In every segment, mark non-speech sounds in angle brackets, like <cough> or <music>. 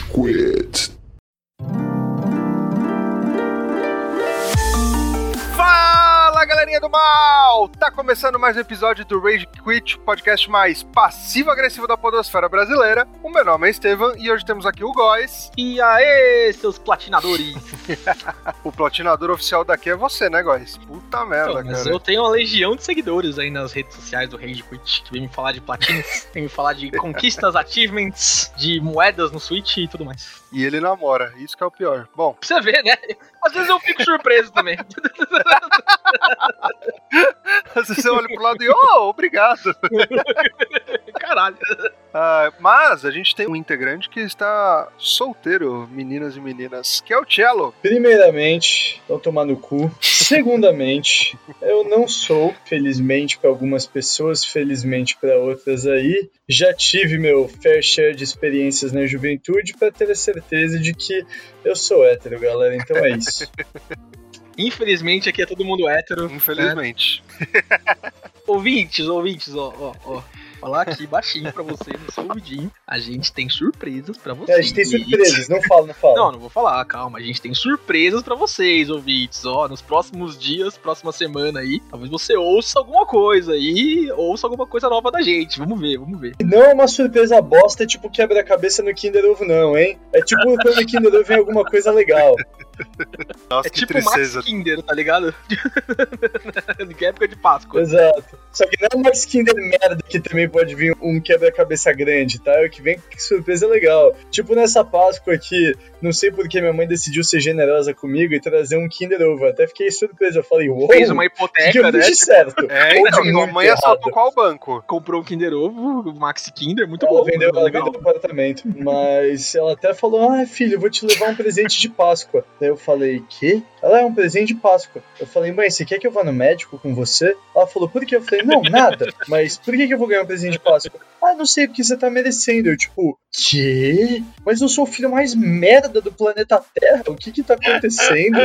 Quit. Mal! Tá começando mais um episódio do Rage Quit, podcast mais passivo-agressivo da podosfera brasileira. O meu nome é Estevam e hoje temos aqui o Góis. E aê, seus platinadores! <laughs> o platinador oficial daqui é você, né, Góis? Puta merda, mas cara. eu tenho uma legião de seguidores aí nas redes sociais do Rage Quit, que vem me falar de platinos, <laughs> vem me falar de conquistas, achievements, de moedas no Switch e tudo mais. E ele namora, isso que é o pior. Bom, Pra você ver, né? Às vezes eu fico surpreso também. <laughs> às vezes você olha pro lado e, oh, obrigado. <laughs> Caralho. Ah, mas a gente tem um integrante que está solteiro, meninas e meninas, que é o Cello. Primeiramente, vou tomar no cu. Segundamente, eu não sou, felizmente para algumas pessoas, felizmente para outras aí. Já tive meu fair share de experiências na juventude para ter a certeza de que eu sou hétero, galera. Então é isso. <laughs> Infelizmente aqui é todo mundo hétero. Infelizmente. <laughs> Ouvintes, ouvintes, ó, ó, ó. Falar aqui baixinho pra você no seu ouvidinho. A gente tem surpresas pra É, vocês. a gente tem surpresas, não fala, não fala. Não, não vou falar, calma. A gente tem surpresas pra vocês, ouvintes. Ó, nos próximos dias, próxima semana aí, talvez você ouça alguma coisa aí, ouça alguma coisa nova da gente. Vamos ver, vamos ver. Não é uma surpresa bosta, tipo quebra-cabeça no Kinder Ovo, não, hein? É tipo quando no Kinder Ovo vem alguma coisa legal. Nossa, é que tipo tristeza. Max Kinder, tá ligado? <laughs> que época de Páscoa. Exato. Só que não é o Max Kinder merda que também pode vir um quebra-cabeça grande, tá? É o que vem que surpresa legal. Tipo nessa Páscoa aqui, não sei porque minha mãe decidiu ser generosa comigo e trazer um Kinder Ovo. Até fiquei surpreso. Eu falei, uou, Fez uma que que hipoteca, eu né? de certo. É, Ou então, muito mãe errado. assaltou qual banco? Comprou um Kinder Ovo, o Max Kinder, muito Ela bom. vendeu, ela legal. vendeu o apartamento. Mas ela até falou: Ah, filho, eu vou te levar um presente de Páscoa. Daí eu falei: Quê? Ela é um presente de Páscoa. Eu falei: Mãe, você quer que eu vá no médico com você? Ela falou: Por quê? Eu falei: Não, nada. Mas por que, que eu vou ganhar um presente de Páscoa? Ah, não sei, porque você tá merecendo. Eu, tipo, quê? Mas eu sou o filho mais merda do planeta Terra. O que que tá acontecendo?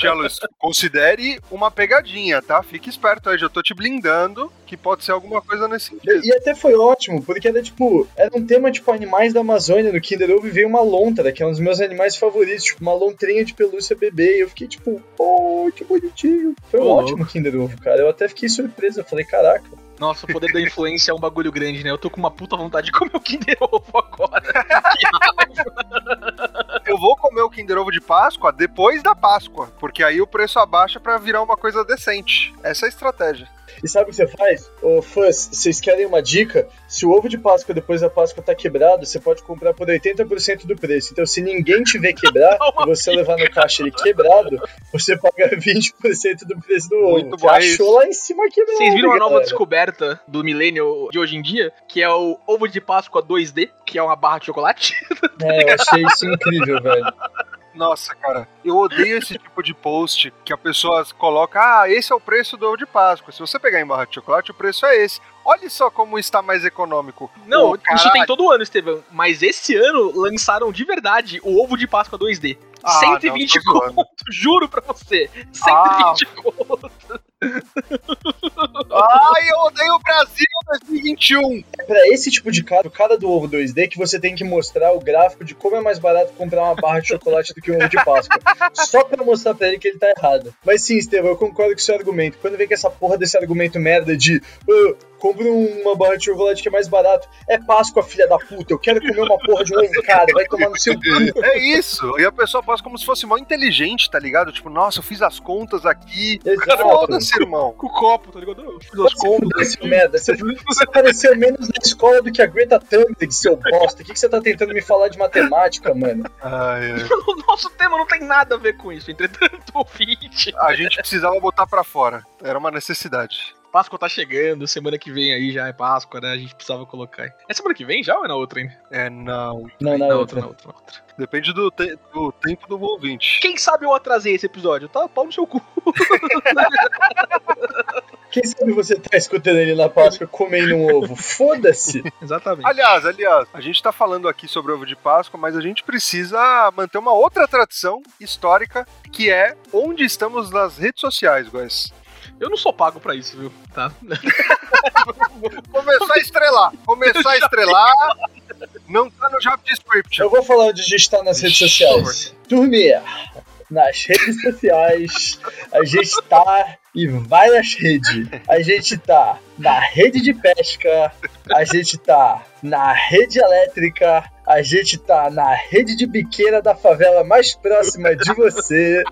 Cello, considere uma pegadinha, tá? Fique esperto aí, já tô te blindando que pode ser alguma coisa nesse sentido. E até foi ótimo, porque era tipo, era um tema tipo animais da Amazônia no Kinder Ovo e veio uma lontra, que é um dos meus animais favoritos, tipo uma lontrinha de pelúcia bebê. E eu fiquei tipo, oh, que bonitinho. Foi um ótimo Kinder Ovo, cara. Eu até fiquei surpreso, eu falei, caraca. Nossa, o poder da influência é um bagulho grande, né? Eu tô com uma puta vontade de comer o Kinder Ovo agora. <laughs> Eu vou comer o Kinder Ovo de Páscoa depois da Páscoa, porque aí o preço abaixa pra virar uma coisa decente. Essa é a estratégia. E sabe o que você faz? Ô, fãs, vocês querem uma dica? Se o ovo de Páscoa depois da Páscoa tá quebrado, você pode comprar por 80% do preço. Então, se ninguém te ver quebrar <laughs> e você levar no caixa ele quebrado, você paga 20% do preço do ovo. Muito bom, achou lá em cima quebrado. Vocês viram a nova descoberta do milênio de hoje em dia? Que é o ovo de Páscoa 2D, que é uma barra de chocolate? É, eu achei isso incrível, velho. Nossa, cara, eu odeio esse tipo de post que a pessoa coloca: ah, esse é o preço do ovo de Páscoa. Se você pegar em barra de chocolate, o preço é esse. Olha só como está mais econômico. Não, Ô, isso tem todo ano, Estevão. Mas esse ano lançaram de verdade o ovo de Páscoa 2D. Ah, 120 não, tô zoando. conto, juro pra você. 120 Ah. conto. <laughs> Ai, eu odeio o Brasil 2021. Pra esse tipo de cara, o cara do ovo 2D, que você tem que mostrar o gráfico de como é mais barato comprar uma barra de chocolate do que um ovo de Páscoa. Só pra mostrar pra ele que ele tá errado. Mas sim, Estevão, eu concordo com o seu argumento. Quando vem com essa porra desse argumento merda de "Ah, compre uma barra de chocolate que é mais barato, é Páscoa, filha da puta, eu quero comer uma porra de um ovo, cara, vai tomar no seu cu. <laughs> É isso. E a pessoa passa como se fosse mó inteligente, tá ligado? Tipo, nossa, eu fiz as contas aqui. Exato. Foda-se, irmão. Com o copo, tá ligado? Eu fiz as contas. merda. Você, você apareceu menos na escola do que a Greta Thunberg, seu bosta. O que, que você tá tentando me falar de matemática, mano? Ai, ai. <laughs> O nosso tema não tem nada a ver com isso. Entretanto, <laughs> ouvinte. A gente precisava botar pra fora. Era uma necessidade. Páscoa tá chegando, semana que vem aí já é Páscoa, né? A gente precisava colocar. aí. É semana que vem já ou é na outra ainda? É, não. Não, na na outra. na outra, na outra. Depende do, te- do tempo do ouvinte. Quem sabe eu atrasei esse episódio? Tá pau no seu cu. <laughs> Quem sabe você tá escutando ele na Páscoa comendo um ovo? Foda-se! <laughs> Exatamente. Aliás, aliás, a gente tá falando aqui sobre ovo de Páscoa, mas a gente precisa manter uma outra tradição histórica, que é onde estamos nas redes sociais, guys. Eu não sou pago pra isso, viu? Tá? <laughs> Começar a estrelar. Começar a estrelar. <laughs> Não tá no job description. Eu vou falar onde a gente tá nas redes sociais. Turminha, nas redes sociais, a gente tá em várias redes. A gente tá na rede de pesca, a gente tá na rede elétrica, a gente tá na rede de biqueira da favela mais próxima de você.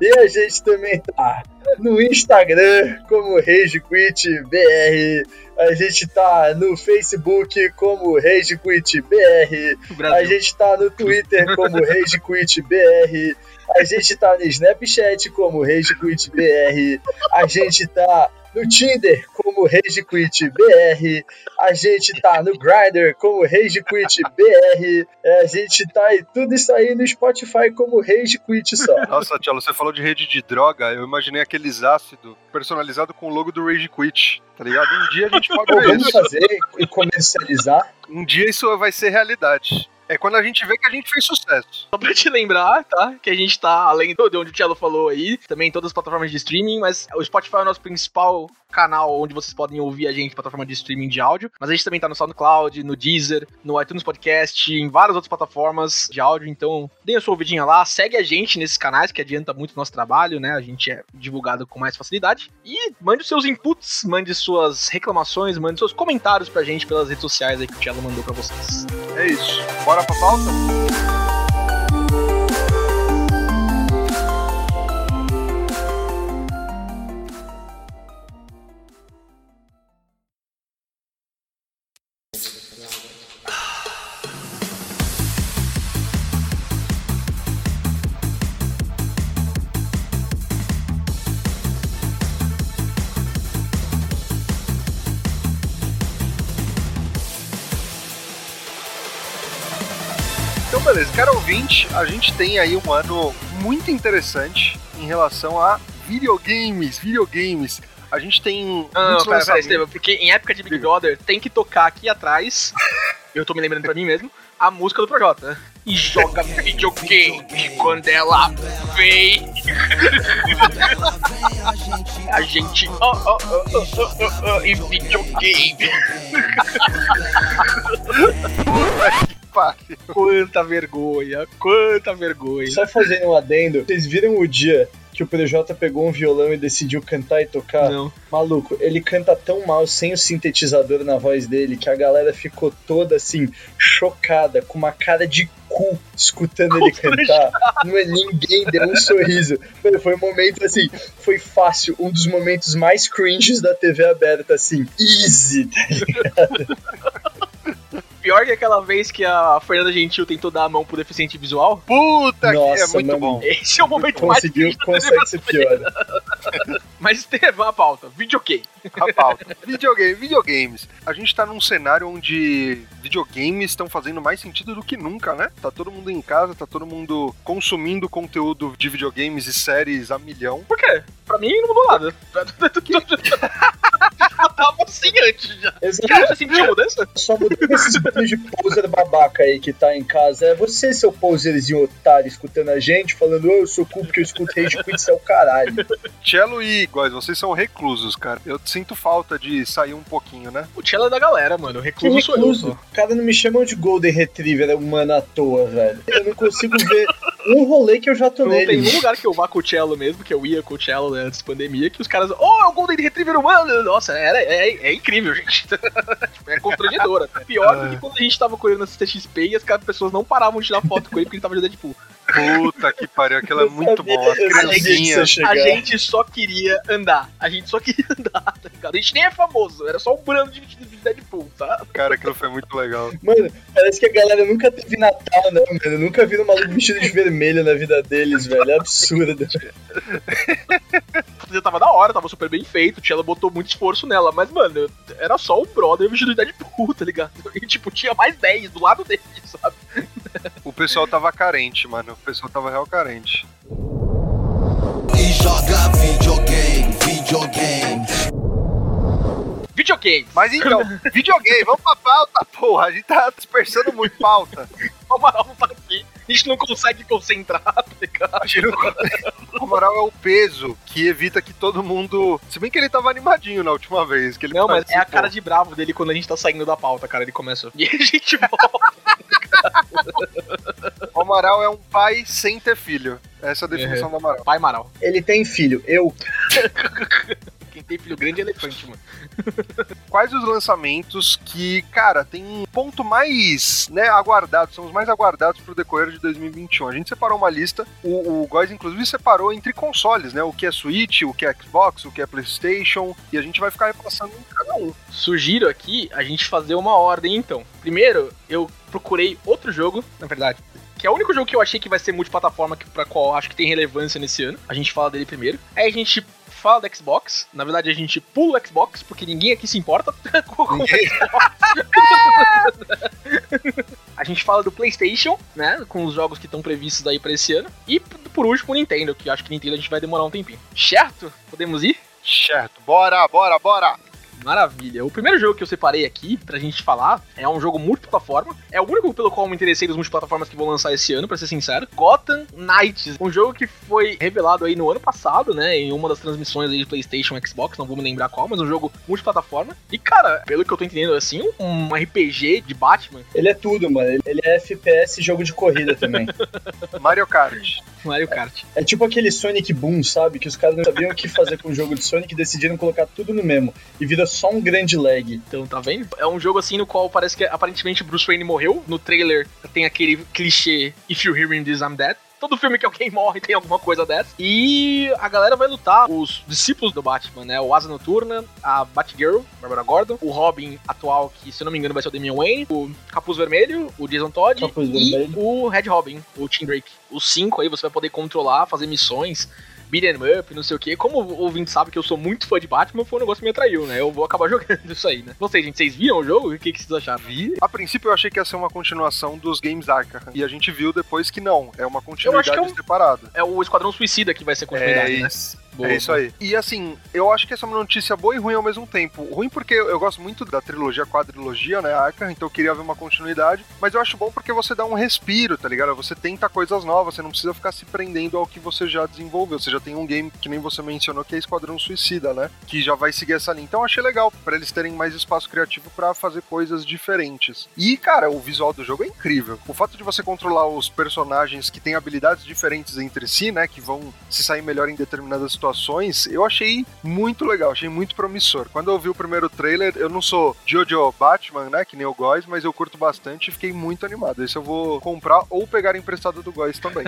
E a gente também tá no Instagram como RageQuitBR. A gente tá no Facebook como RageQuitBR. A gente tá no Twitter como RageQuitBR. A gente tá no Snapchat como RageQuitBR. A gente tá no Tinder como RageQuitBR. A gente tá no Grindr como RageQuitBR. A gente tá em tudo isso aí no Spotify como RageQuit só. Nossa, Tchelo, você falou de rede de droga, eu imaginei aqueles ácidos personalizado com o logo do Rage Quit, tá ligado? Um dia a gente pode Pô, ver vamos isso. fazer e comercializar. Um dia isso vai ser realidade. É quando a gente vê que a gente fez sucesso. Só pra te lembrar, tá? Que a gente tá, além do de onde o Cello falou aí, também em todas as plataformas de streaming, mas o Spotify é o nosso principal canal onde vocês podem ouvir a gente, plataforma de streaming de áudio. Mas a gente também tá no SoundCloud, no Deezer, no iTunes Podcast, em várias outras plataformas de áudio. Então, deem a sua ouvidinha lá, segue a gente nesses canais, que adianta muito o nosso trabalho, né? A gente é divulgado com mais facilidade. E mande os seus inputs, mande suas reclamações, mande seus comentários pra gente pelas redes sociais aí que o Cello mandou pra vocês. É isso. Bora pra pauta? Ouvinte, a gente tem aí um ano muito interessante em relação a videogames. Videogames. A gente tem. Não, não, pera, pera. Estevam, porque em época de Big Brother tem que tocar aqui atrás, <laughs> eu tô me lembrando pra mim mesmo, a música do Projota. E joga <laughs> videogame quando ela vem. <laughs> a gente. Oh, oh, oh, oh, oh, oh, oh, e videogame. Pare. Quanta vergonha, quanta vergonha. Só fazendo um adendo, vocês viram o dia que o Projota pegou um violão e decidiu cantar e tocar? Não. Maluco, ele canta tão mal sem o sintetizador na voz dele que a galera ficou toda assim, chocada, com uma cara de cu escutando ele cantar. Não é ninguém deu um sorriso. Mano, Foi um momento assim, foi fácil, um dos momentos mais cringes da TV aberta, assim, easy, tá ligado? Pior que aquela vez que a Fernanda Gentil tentou dar a mão pro deficiente visual. Puta que é Nossa, muito mano. bom. Esse é o momento mais Conseguiu, triste da consegue ser pior. Mas <laughs> Estevam, a pauta. Videogame. A pauta. Videogame, videogames. A gente tá num cenário onde videogames estão fazendo mais sentido do que nunca, né? Tá todo mundo em casa, tá todo mundo consumindo conteúdo de videogames e séries a milhão. Por quê? Pra mim não mudou nada. Eu <laughs> tava assim antes já. Cara, você sentiu mudança? Só mudou esses bandos de poser babaca aí que tá em casa. É você, seu poserzinho otário, escutando a gente, falando, "Ô, eu sou cool porque eu escuto Rage Quit, é o caralho. Cello e Góis, vocês são reclusos, cara. Eu sinto falta de sair um pouquinho, né? O Tchela é da galera, mano. O Que recluso sou eu recluso. O cara não me chamam de Golden Retriever humano à toa, velho. Eu não consigo ver um rolê que eu já tô Não tem nele. um lugar que eu vá com o Cello mesmo, que eu ia com o Cello né, antes da pandemia, que os caras, oh, é o Golden Retriever humano! Nossa, era, é, é incrível, <laughs> gente. Tipo, é constrangedora. Pior do que quando a gente tava correndo na CXP e as pessoas não paravam de tirar foto com ele porque ele tava de Deadpool. Puta que pariu, aquilo é muito criancinhas. chegar. A gente só queria andar. A gente só queria <laughs> andar, tá ligado? A gente nem é famoso, era só um brando de vestido de Deadpool, tá? Cara, aquilo foi muito legal. Mano, parece que a galera nunca teve Natal, não, mano. Nunca viram um maluco vestido de vermelho na vida deles, velho. É absurdo. Tava da hora, tava super bem feito, o Tchela botou muito esforço nela, mas, mano, era só o brother vestido de Deadpool, tá ligado? <laughs> E, tipo, tinha mais 10 do lado dele, sabe? O pessoal tava carente, mano. O pessoal tava real carente. E joga videogame, videogame. Videogame. Mas então, <laughs> videogame, vamos pra pauta, porra. A gente tá dispersando muito pauta. <laughs> O Amaral não tá aqui. A gente não consegue concentrar, tá O moral é o peso que evita que todo mundo. Se bem que ele tava animadinho na última vez. Que ele Não, mas é a participou. cara de bravo dele quando a gente tá saindo da pauta, cara. Ele começa. <laughs> E a gente volta. O Amaral é um pai sem ter filho. Essa é a definição do Amaral. Pai Amaral. Ele tem filho, eu. <laughs> Quem tem filho grande é elefante, mano. Quais os lançamentos que, cara, tem um ponto mais, né, aguardado, são os mais aguardados pro decorrer de 2021? A gente separou uma lista, o, o Góis, inclusive, separou entre consoles, né? O que é Switch, o que é Xbox, o que é PlayStation, e a gente vai ficar repassando em cada um. Sugiro aqui a gente fazer uma ordem, então. Primeiro, eu procurei outro jogo, na verdade, que é o único jogo que eu achei que vai ser multiplataforma, que- pra qual acho que tem relevância nesse ano. A gente fala dele primeiro. Aí a gente fala do Xbox. Na verdade, a gente pula o Xbox, porque ninguém aqui se importa <laughs> com o Xbox. <laughs> A gente fala do PlayStation, né? Com os jogos que estão previstos aí pra esse ano. E por último, o Nintendo, que acho que Nintendo a gente vai demorar um tempinho. Certo? Podemos ir? Certo, bora, bora, bora! Maravilha. O primeiro jogo que eu separei aqui pra gente falar é um jogo multiplataforma. É o único pelo qual eu me interessei dos multiplataformas que vão lançar esse ano, pra ser sincero. Gotham Knights. Um jogo que foi revelado aí no ano passado, né? Em uma das transmissões aí de PlayStation e Xbox, não vou me lembrar qual, mas um jogo multiplataforma. E, cara, pelo que eu tô entendendo, assim, um RPG de Batman, Ele é tudo, mano. Ele- é FPS e jogo de corrida também. <laughs> Mario Kart. Mario Kart. É tipo aquele Sonic Boom, sabe? Que os caras não sabiam o que fazer com o jogo de Sonic e decidiram colocar tudo no mesmo. E vira só um grande lag. Então, tá vendo? É um jogo assim no qual parece que aparentemente Bruce Wayne morreu. No trailer tem aquele clichê If you hear me this, I'm dead. Todo filme que alguém <laughs> morre tem alguma coisa dessa. E a galera vai lutar, os discípulos do Batman, né? O Asa Noturna, a Batgirl, Barbara Gordon, o Robin atual, que se eu não me engano vai ser o Damian Wayne, o Capuz Vermelho, o Jason Todd Capuz e Vermelho. o Red Robin, o Tim Drake. Os cinco aí você vai poder controlar, fazer missões, beat 'em up, não sei o que. Como o ouvinte sabe que eu sou muito fã de Batman, foi um negócio que me atraiu, né? Eu vou acabar <laughs> jogando isso aí, né? Vocês, gente, vocês viram o jogo? O que, que vocês acharam? Vi. A princípio eu achei que ia ser uma continuação dos games Arkham. E a gente viu depois que não. É uma continuidade é um- separada. É o Esquadrão Suicida que vai ser É continuidade, né? Boa, é isso aí. E assim, eu acho que essa é uma notícia boa e ruim ao mesmo tempo. Ruim porque eu gosto muito da trilogia, quadrilogia, né, Arkham, então eu queria ver uma continuidade. Mas eu acho bom porque você dá um respiro, tá ligado? Você tenta coisas novas, você não precisa ficar se prendendo ao que você já desenvolveu. Você já tem um game que nem você mencionou, que é Esquadrão Suicida, né? Que já vai seguir essa linha. Então eu achei legal pra eles terem mais espaço criativo pra fazer coisas diferentes. E, cara, o visual do jogo é incrível. O fato de você controlar os personagens que têm habilidades diferentes entre si, né? Que vão se sair melhor em determinadas situações, eu achei muito legal, achei muito promissor. Quando eu vi o primeiro trailer, eu não sou Jojo Batman, né? Que nem o Góis, mas eu curto bastante e fiquei muito animado. Esse eu vou comprar ou pegar emprestado do Góis também.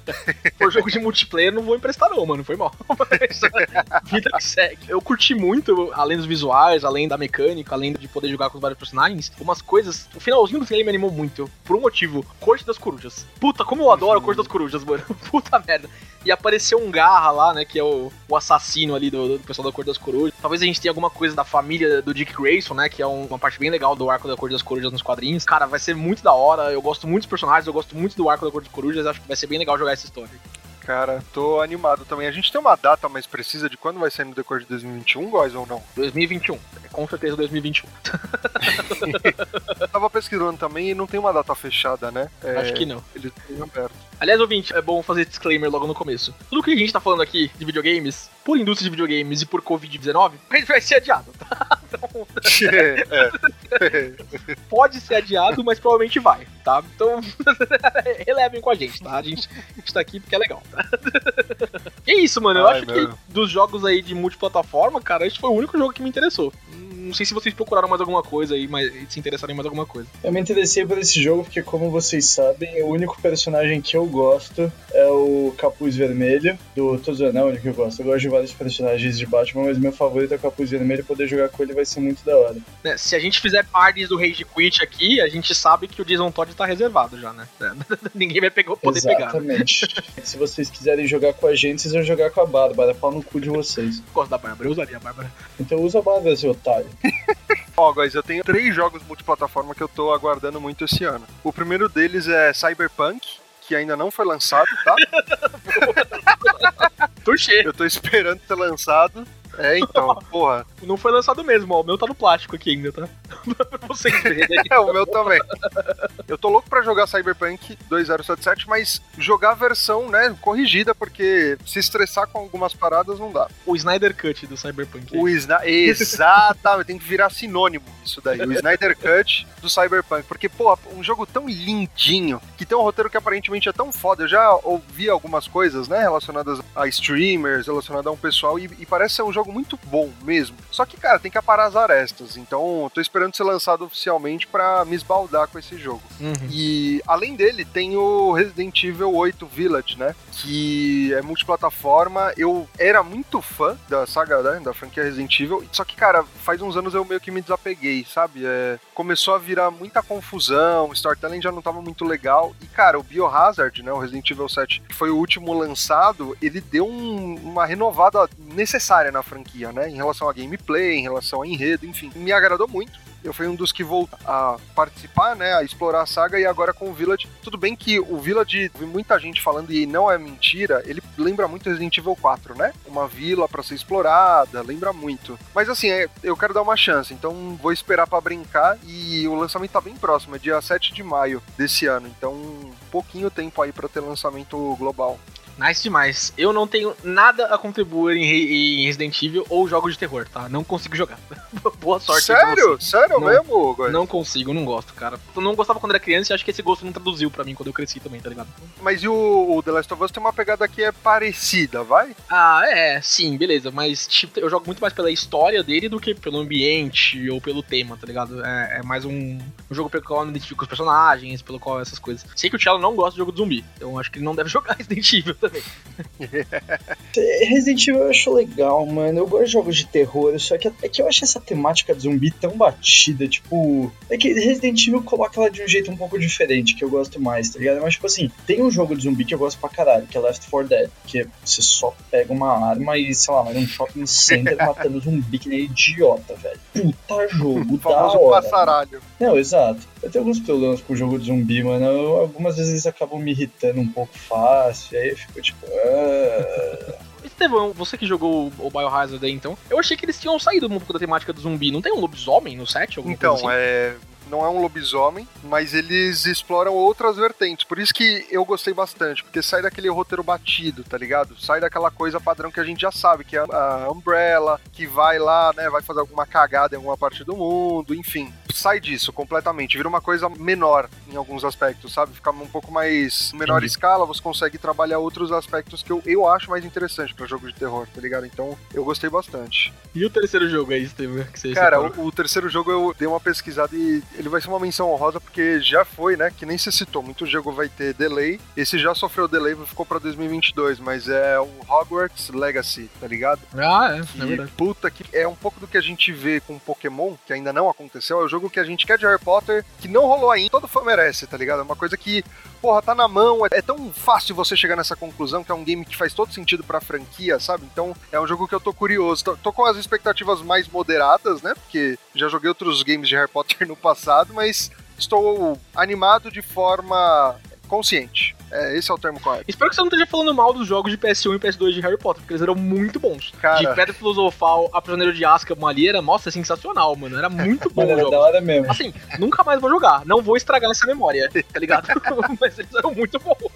<laughs> Por jogo de multiplayer, não vou emprestar, não, mano. Foi mal. <laughs> Mas, <laughs> vida que segue. Eu curti muito, além dos visuais, além da mecânica, além de poder jogar com os vários personagens, umas coisas. O finalzinho do trailer me animou muito. Por um motivo: Corte das Corujas. Puta, como eu adoro a Corte das Corujas, mano. Puta merda. E apareceu um Garra lá, né? Que é o, o assassino ali do, do pessoal da Cor das Corujas. Talvez a gente tenha alguma coisa da família do Dick Grayson, né? Que é um- uma parte bem legal do arco da Cor das Corujas nos quadrinhos. Cara, vai ser muito da hora. Eu gosto muito dos personagens, eu gosto muito do arco da Cor das Corujas. Acho que vai ser bem legal jogar essa história. Cara, tô animado também. A gente tem uma data mais precisa de quando vai sair no decorrer de 2021, Góis, ou não? 2021. É com certeza 2021. Eu <laughs> tava pesquisando também e não tem uma data fechada, né? É, Acho que não. Ele tem aberto. Aliás, ouvinte, é bom fazer disclaimer logo no começo. Tudo que a gente tá falando aqui de videogames, por indústria de videogames e por Covid-19, vai ser adiado, tá? Então, <laughs> é. <laughs> pode ser adiado, mas provavelmente vai, tá? Então, relevem com a gente, tá? A gente, a gente tá aqui porque é legal, <laughs> é isso, mano. Eu Ai, acho meu. que dos jogos aí de multiplataforma, cara, esse foi o único jogo que me interessou. Não sei se vocês procuraram mais alguma coisa aí, mas se interessaram em mais alguma coisa. Eu me interessei por esse jogo porque, como vocês sabem, o único personagem que eu gosto é o Capuz Vermelho, do Todos não é o único que eu gosto. Eu gosto de vários personagens de Batman, mas meu favorito é o Capuz Vermelho. Poder jogar com ele vai ser muito da hora. Né, se a gente fizer parties do Rage Quit aqui, a gente sabe que o Jason Todd tá reservado já, né? <laughs> Ninguém vai pegar, poder pegar. né? Exatamente. <laughs> Se vocês quiserem jogar com a gente, vocês vão jogar com a Bárbara. Pau no cu de vocês. Gosto da Bárbara, eu usaria a Bárbara. Então usa a Bárbara, seu otário. <laughs> Ó, guys, eu tenho três jogos multiplataforma que eu tô aguardando muito esse ano. O primeiro deles é Cyberpunk, que ainda não foi lançado, tá? <laughs> Touché. Eu tô esperando ser lançado. É, então, <laughs> porra. Não foi lançado mesmo, ó. O meu tá no plástico aqui ainda, tá? <laughs> pra vocês verem. <laughs> É, o meu também. Eu tô louco pra jogar Cyberpunk 2077, mas jogar a versão, né, corrigida, porque se estressar com algumas paradas não dá. O Snyder Cut do Cyberpunk. O Sna Exatamente, tem que virar sinônimo isso daí. O Snyder Cut do Cyberpunk. Porque, pô, um jogo tão lindinho, que tem um roteiro que aparentemente é tão foda. Eu já ouvi algumas coisas, né, relacionadas a streamers, relacionadas a um pessoal, e, e parece ser um jogo muito bom mesmo. Só que, cara, tem que aparar as arestas. Então, tô esperando ser lançado oficialmente pra me esbaldar com esse jogo. Uhum. E além dele, tem o Resident Evil 8 Village, né? Que é multiplataforma. Eu era muito fã da saga, né? Da franquia Resident Evil. Só que, cara, faz uns anos eu meio que me desapeguei, sabe? É, começou a virar muita confusão, o storytelling já não tava muito legal. E, cara, o Biohazard, né? O Resident Evil 7, que foi o último lançado, ele deu um- uma renovada necessária na franquia, né? Em relação a gameplay, em relação a enredo, enfim. Me agradou muito. Eu fui um dos que voltou a participar, né, a explorar a saga e agora com o Village. Tudo bem que o Village, vi muita gente falando e não é mentira, ele lembra muito Resident Evil 4, né? Uma vila pra ser explorada, lembra muito. Mas assim, é, eu quero dar uma chance, então vou esperar pra brincar e o lançamento tá bem próximo, é dia 7 de maio desse ano, então pouquinho tempo aí pra ter lançamento global. Nice demais. Eu não tenho nada a contribuir em, em Resident Evil ou jogos de terror, tá? Não consigo jogar. <laughs> Boa sorte Sério? Sério Não. mesmo, Góis? Não consigo, não gosto, cara. Eu não gostava quando era criança e acho que esse gosto não traduziu pra mim quando eu cresci também, tá ligado? Mas e o, o The Last of Us tem uma pegada que é parecida, vai? Ah, é, sim, beleza. Mas tipo, eu jogo muito mais pela história dele do que pelo ambiente ou pelo tema, tá ligado? É, é mais um, um jogo pelo qual eu me identifico com os personagens, pelo qual essas coisas. Sei que o Cello não gosta de jogo de zumbi, então acho que ele não deve <laughs> jogar Resident Evil também. Resident Evil eu acho legal, mano. Eu gosto de jogos de terror, só que é que eu acho essa temática de zumbi tão batida, tipo. É que Resident Evil coloca ela de um jeito um pouco diferente, que eu gosto mais, tá ligado? Mas, tipo assim, tem um jogo de zumbi que eu gosto pra caralho, que é Left 4 Dead, que você só pega uma arma e, sei lá, vai num shopping center <laughs> matando zumbi que nem idiota, velho. Puta jogo, <laughs> da hora. passaralho. Não, exato. Eu tenho alguns problemas com o jogo de zumbi, mano. Eu- algumas vezes eles acabam me irritando um pouco fácil, e aí eu fico tipo. "Ah". Estevão, você que jogou o- Biohazard aí, então, eu achei que eles tinham saído um pouco da temática do zumbi. Não tem um lobisomem no set? Alguma Então, coisa assim? é. Não é um lobisomem, mas eles exploram outras vertentes. Por isso que eu gostei bastante, porque sai daquele roteiro batido, tá ligado? Sai daquela coisa padrão que a gente já sabe, que é a Umbrella, que vai lá, né, vai fazer alguma cagada em alguma parte do mundo, enfim. Sai disso completamente, vira uma coisa menor em alguns aspectos, sabe? Fica um pouco mais menor escala, você consegue trabalhar outros aspectos que eu, eu acho mais interessante pra jogos de terror, tá ligado? Então, eu gostei bastante. E o terceiro jogo aí, Estevão, que você Cara, o, o terceiro jogo eu dei uma pesquisada e ele vai ser uma menção honrosa porque já foi, né? Que nem se citou. Muito jogo vai ter delay. Esse já sofreu delay ficou pra 2022, mas é o Hogwarts Legacy, tá ligado? Ah, é, Que é verdade. puta que é um pouco do que a gente vê com Pokémon, que ainda não aconteceu. É o jogo que a gente quer de Harry Potter, que não rolou ainda. Todo fã merece, tá ligado? É uma coisa que, porra, tá na mão. É, é tão fácil você chegar nessa conclusão que é um game que faz todo sentido pra franquia, sabe? Então é um jogo que eu tô curioso. Tô, tô com as expectativas mais moderadas, né? Porque já joguei outros games de Harry Potter <laughs> no passado, mas estou animado de forma consciente. É, esse é o termo correto. Espero que você não esteja falando mal dos jogos de PS1 e PS2 de Harry Potter, porque eles eram muito bons. Cara. De Pedra Filosofal a Prisioneiro de Azkaban ali era, nossa, sensacional, mano. Era muito <laughs> bom era jogo. da hora mesmo. Assim, nunca mais vou jogar. Não vou estragar essa memória, tá ligado? <laughs> Mas eles eram muito bons.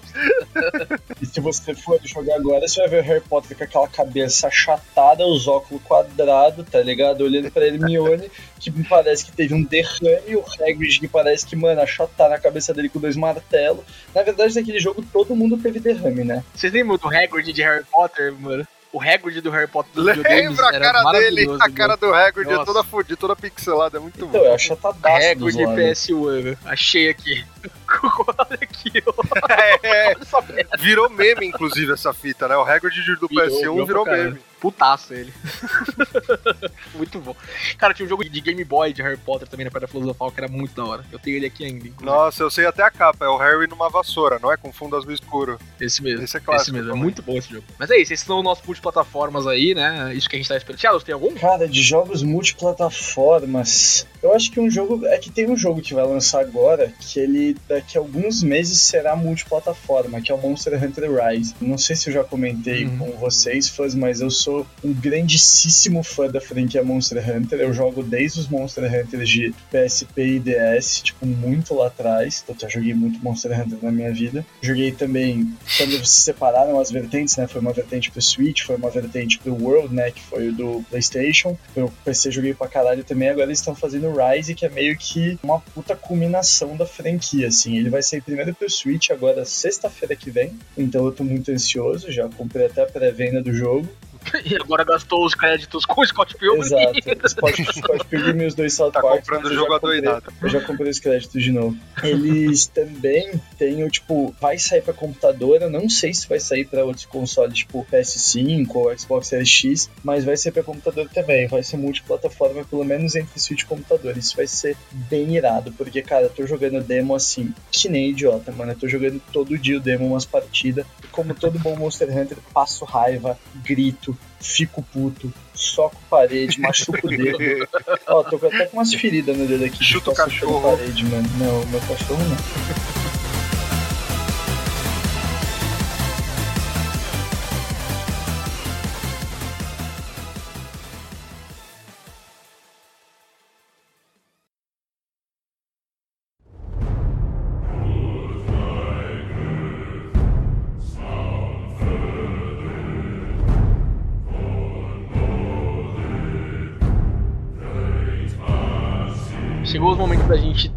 E se você for jogar agora, você vai ver o Harry Potter com aquela cabeça achatada, os óculos quadrados, tá ligado? Olhando pra Hermione, que me parece que teve um derrame, e o Hagrid que parece que, mano, achataram a cabeça dele com dois martelos. Na verdade, naquele jogo todo mundo teve derrame, né? Vocês lembram do Hagrid de Harry Potter, mano? O Hagrid do Harry Potter videogames Lembra a cara dele, a cara do Hagrid é Nossa. toda fudida, toda pixelada, é muito Então, bom. é achatadaço dos Hagrid lados. PS1, achei aqui. <laughs> Olha aqui, ó. <laughs> É, Olha merda. virou meme, inclusive, essa fita, né? O Hagrid do Virou, PS1 virou virou, meme. Putaço ele. <laughs> muito bom. Cara, tinha um jogo de Game Boy de Harry Potter também na Pedra Filosofal que era muito da hora. Eu tenho ele aqui ainda. inclusive. Nossa, eu sei até a capa, é o Harry numa vassoura, não é? Com fundo azul escuro. Esse mesmo. Esse é clássico Esse mesmo. É também. muito bom esse jogo. Mas é isso, esses são os nossos multiplataformas aí, né? Isso que a gente tá esperando. Thiago, você tem algum? Cara, de jogos multiplataformas, eu acho que um jogo. É que tem um jogo que vai lançar agora que ele daqui a alguns meses será multiplataforma, que é o Monster Hunter Rise. Não sei se eu já comentei Uhum. com vocês, fãs, mas eu sou sou um grandíssimo fã da franquia Monster Hunter. Eu jogo desde os Monster Hunters de PSP e DS, tipo, muito lá atrás. Eu já joguei muito Monster Hunter na minha vida. Joguei também quando se separaram as vertentes, né? Foi uma vertente pro Switch, foi uma vertente pro World, né? Que foi o do PlayStation. Eu PC joguei pra caralho também. Agora eles estão fazendo Rise, que é meio que uma puta culminação da franquia, assim. Ele vai sair primeiro pro Switch agora sexta-feira que vem. Então eu tô muito ansioso. Já comprei até a pré-venda do jogo. <laughs> E agora gastou os créditos com o Scott Pilgrim. Exato. <laughs> Scott, Scott Pilgrim e os dois South Tá Park. comprando o eu jogo já comprei- adoidado. Eu já comprei os créditos de novo. Eles também têm o tipo, vai sair pra computador, eu não sei se vai sair pra outros consoles, tipo PS5 ou Xbox Series X, mas vai ser pra computador também. Vai ser multiplataforma, pelo menos entre Switch e computador. Isso vai ser bem irado, porque, cara, eu tô jogando demo assim, que nem idiota, mano. Eu tô jogando todo dia o demo, umas partidas. E como todo bom Monster Hunter, passo raiva, grito, fico puto, soco parede, machuco o dedo. <laughs> Ó, tô até com umas feridas no dedo aqui. Chuta o cachorro. Parede, mano. Não, meu cachorro não.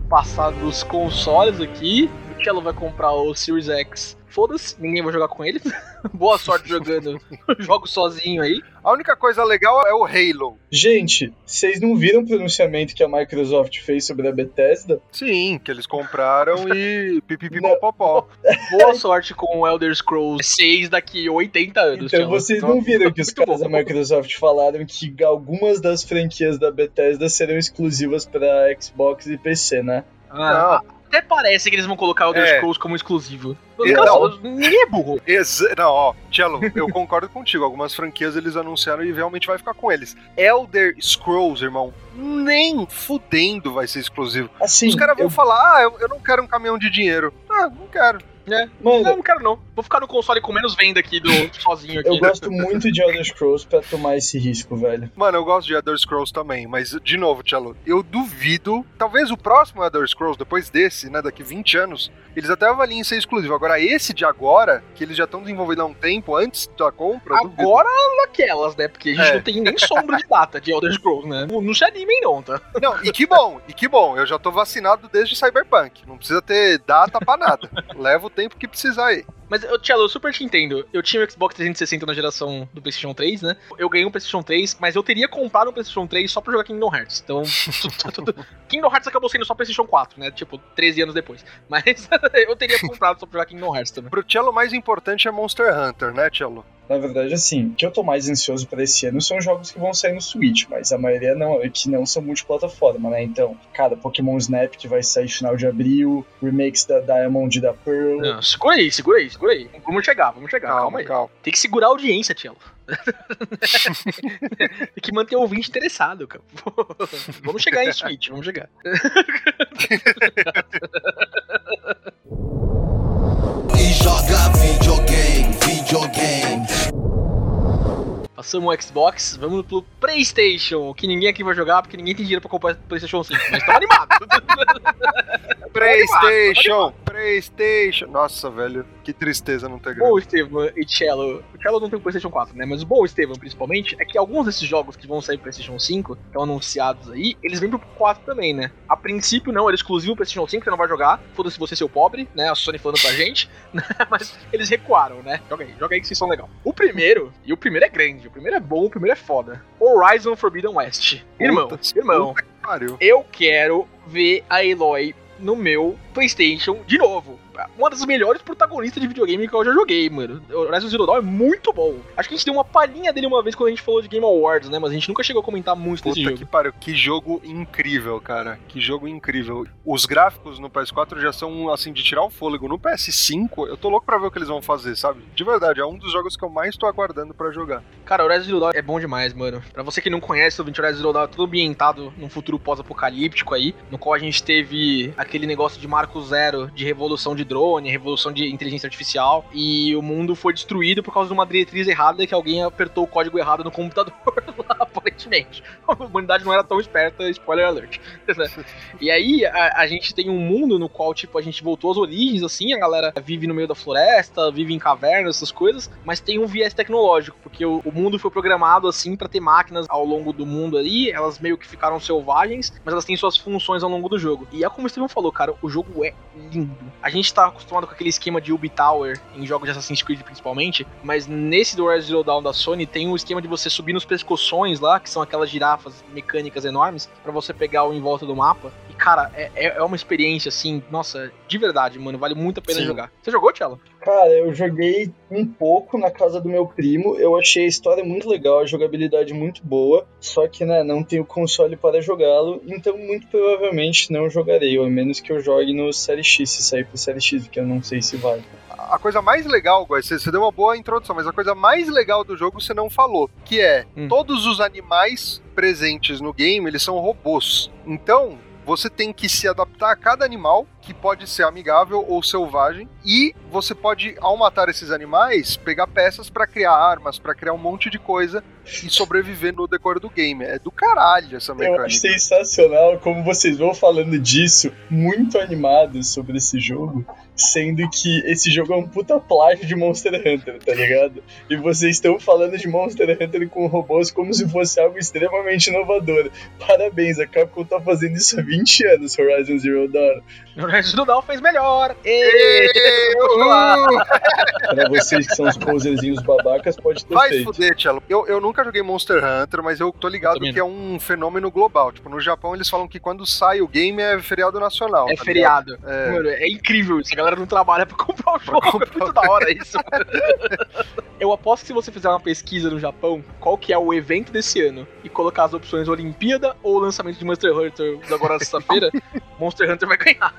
Passar dos consoles aqui. O Cello vai comprar o Series X. Foda-se, ninguém vai jogar com ele. <laughs> Boa sorte jogando jogo sozinho aí. A única coisa legal é o Halo. Gente, vocês não viram o pronunciamento que a Microsoft fez sobre a Bethesda? Sim, que eles compraram e <laughs> pipipipopopó. Boa sorte com o Elder Scrolls 6 daqui 80 anos. Então vocês não viram que <laughs> os caras bom. da Microsoft falaram que algumas das franquias da Bethesda serão exclusivas pra Xbox e PC, né? Ah, até parece que eles vão colocar o Elder É. Scrolls como exclusivo. Os caras não. ninguém é burro. <laughs> Exa não, ó, Cello, eu concordo contigo. Algumas franquias eles anunciaram e realmente vai ficar com eles. Elder Scrolls, irmão, nem fudendo vai ser exclusivo. Assim, Os caras vão eu- falar, ah, eu, eu não quero um caminhão de dinheiro. Ah, não quero. Mano, Não, não quero não. Vou ficar no console com menos venda aqui do <laughs> sozinho aqui. eu gosto muito de Elder Scrolls pra tomar esse risco, velho. Mano, eu gosto de Elder Scrolls também, mas, de novo, Cello, eu duvido. Talvez o próximo Elder Scrolls, depois desse, né, daqui 20 anos, eles até avaliem ser exclusivo. Agora, esse de agora, que eles já estão desenvolvendo há um tempo, antes da compra. Agora naquelas, né? Porque a gente É. não tem nem sombra de data de Elder Scrolls, né? Não se animem não, tá? Não, e que bom, e que bom. Eu já tô vacinado desde Cyberpunk. Não precisa ter data pra nada. <laughs> Leva o tempo que precisar aí. Mas, ô, Cello, eu super te entendo. Eu tinha o Xbox 360 na geração do PlayStation 3, né? Eu ganhei um PlayStation 3, mas eu teria comprado um PlayStation 3 só pra jogar Kingdom Hearts. Então, <laughs> Kingdom Hearts acabou sendo só PlayStation 4, né? Tipo, 13 anos depois. Mas <laughs> eu teria comprado só pra jogar Kingdom Hearts também. Pro Cello, o mais importante é Monster Hunter, né, Cello? Na verdade, assim, o que eu tô mais ansioso pra esse ano são jogos que vão sair no Switch, mas a maioria não, que não são multiplataforma, né? Então, cara, Pokémon Snap que vai sair final de abril, remakes da Diamond e da Pearl. Não, segura aí, segura aí, segura aí. Vamos chegar, vamos chegar, calma, Calma, aí. calma. Tem que segurar a audiência, Cello. <laughs> Tem que manter o ouvinte interessado, cara. <laughs> vamos chegar em Switch, vamos chegar. <laughs> E joga videogame, videogame. Passamos o Xbox, vamos pro PlayStation, que ninguém aqui vai jogar porque ninguém tem dinheiro pra comprar PlayStation 5, mas estamos animados. <laughs> <laughs> PlayStation, PlayStation. Nossa, velho, que tristeza não ter grana. bom, Estevam e Cello, o Cello não tem o PlayStation 4, né? Mas o bom, Estevam, principalmente, é que alguns desses jogos que vão sair pro PlayStation 5, que estão anunciados aí, eles vêm pro 4 também, né? A princípio, não, é exclusivo pro PlayStation 5, você não vai jogar. Foda-se você, seu pobre, né? A Sony falando pra <laughs> gente. né? Mas eles recuaram, né? Joga aí, joga aí que vocês são legal. O primeiro, e o primeiro é grande, o primeiro é bom, o primeiro é foda. Horizon Forbidden West. Irmão, Puta, irmão, puta que pariu. eu quero ver a Eloy no meu PlayStation de novo. Uma das melhores protagonistas de videogame que eu já joguei, mano. O Horizon Zero Dawn é muito bom. Acho que a gente deu uma palhinha dele uma vez quando a gente falou de Game Awards, né? Mas a gente nunca chegou a comentar muito desse Puta jogo. que pariu, que jogo incrível, cara. Que jogo incrível. Os gráficos no PS4 já são, assim, de tirar o fôlego. No PS5, eu tô louco pra ver o que eles vão fazer, sabe? De verdade, é um dos jogos que eu mais tô aguardando pra jogar. Cara, Horizon Zero Dawn é bom demais, mano. Pra você que não conhece, o Horizon Zero Dawn é tudo ambientado num futuro pós-apocalíptico aí, no qual a gente teve aquele negócio de marco zero de revolução de a revolução de inteligência artificial, e o mundo foi destruído por causa de uma diretriz errada que alguém apertou o código errado no computador <laughs> lá, aparentemente. A humanidade não era tão esperta, spoiler alert. <laughs> e aí a, a, gente tem um mundo no qual, tipo, a gente voltou às origens, assim, a galera vive no meio da floresta, vive em cavernas, essas coisas, mas tem um viés tecnológico, porque o, o mundo foi programado assim para ter máquinas ao longo do mundo ali, elas meio que ficaram selvagens, mas elas têm suas funções ao longo do jogo. E é como o Steven falou, cara, o jogo é lindo. A gente tá acostumado com aquele esquema de Ubi Tower em jogos de Assassin's Creed principalmente, mas nesse do Horizon Zero Dawn da Sony tem o um esquema de você subir nos pescoções lá, que são aquelas girafas mecânicas enormes, para você pegar o em volta do mapa. E cara, é, é uma experiência assim, nossa, de verdade, mano, vale muito a pena Sim. jogar. Você jogou, Tchelo? Cara, eu joguei um pouco na casa do meu primo. Eu achei a história muito legal, a jogabilidade muito boa. Só que, né, não tenho console para jogá-lo. Então, muito provavelmente não jogarei. a menos que eu jogue no Série X, se sair pro Série X, que eu não sei se vai. A coisa mais legal, você, você deu uma boa introdução, mas a coisa mais legal do jogo você não falou. Que é, hum. todos os animais presentes no game, eles são robôs. Então, você tem que se adaptar a cada animal, que pode ser amigável ou selvagem, e você pode, ao matar esses animais, pegar peças para criar armas, para criar um monte de coisa e sobreviver no decor do game. É do caralho essa mecânica. Eu acho sensacional como vocês vão falando disso, muito animados sobre esse jogo, sendo que esse jogo é um puta plágio de Monster Hunter, tá ligado? E vocês estão falando de Monster Hunter com robôs como se fosse algo extremamente inovador. Parabéns, a Capcom tá fazendo isso há 20 anos, Horizon Zero Dawn. Horizon Zero Dawn fez melhor! <laughs> pra vocês que são os poserzinhos babacas, pode ter Vai feito. fuder, Tchelo. Eu, eu nunca joguei Monster Hunter, mas eu tô ligado eu que é um fenômeno global. Tipo, no Japão eles falam que quando sai o game é feriado nacional. É tá feriado. É... Mano, é incrível isso. A galera não trabalha pra <laughs> comprar o jogo. Comprar... É muito da hora <laughs> isso. eu aposto que se você fizer uma pesquisa no Japão, qual que é o evento desse ano, e colocar as opções Olimpíada ou lançamento de Monster Hunter agora sexta-feira, <laughs> Monster Hunter vai ganhar.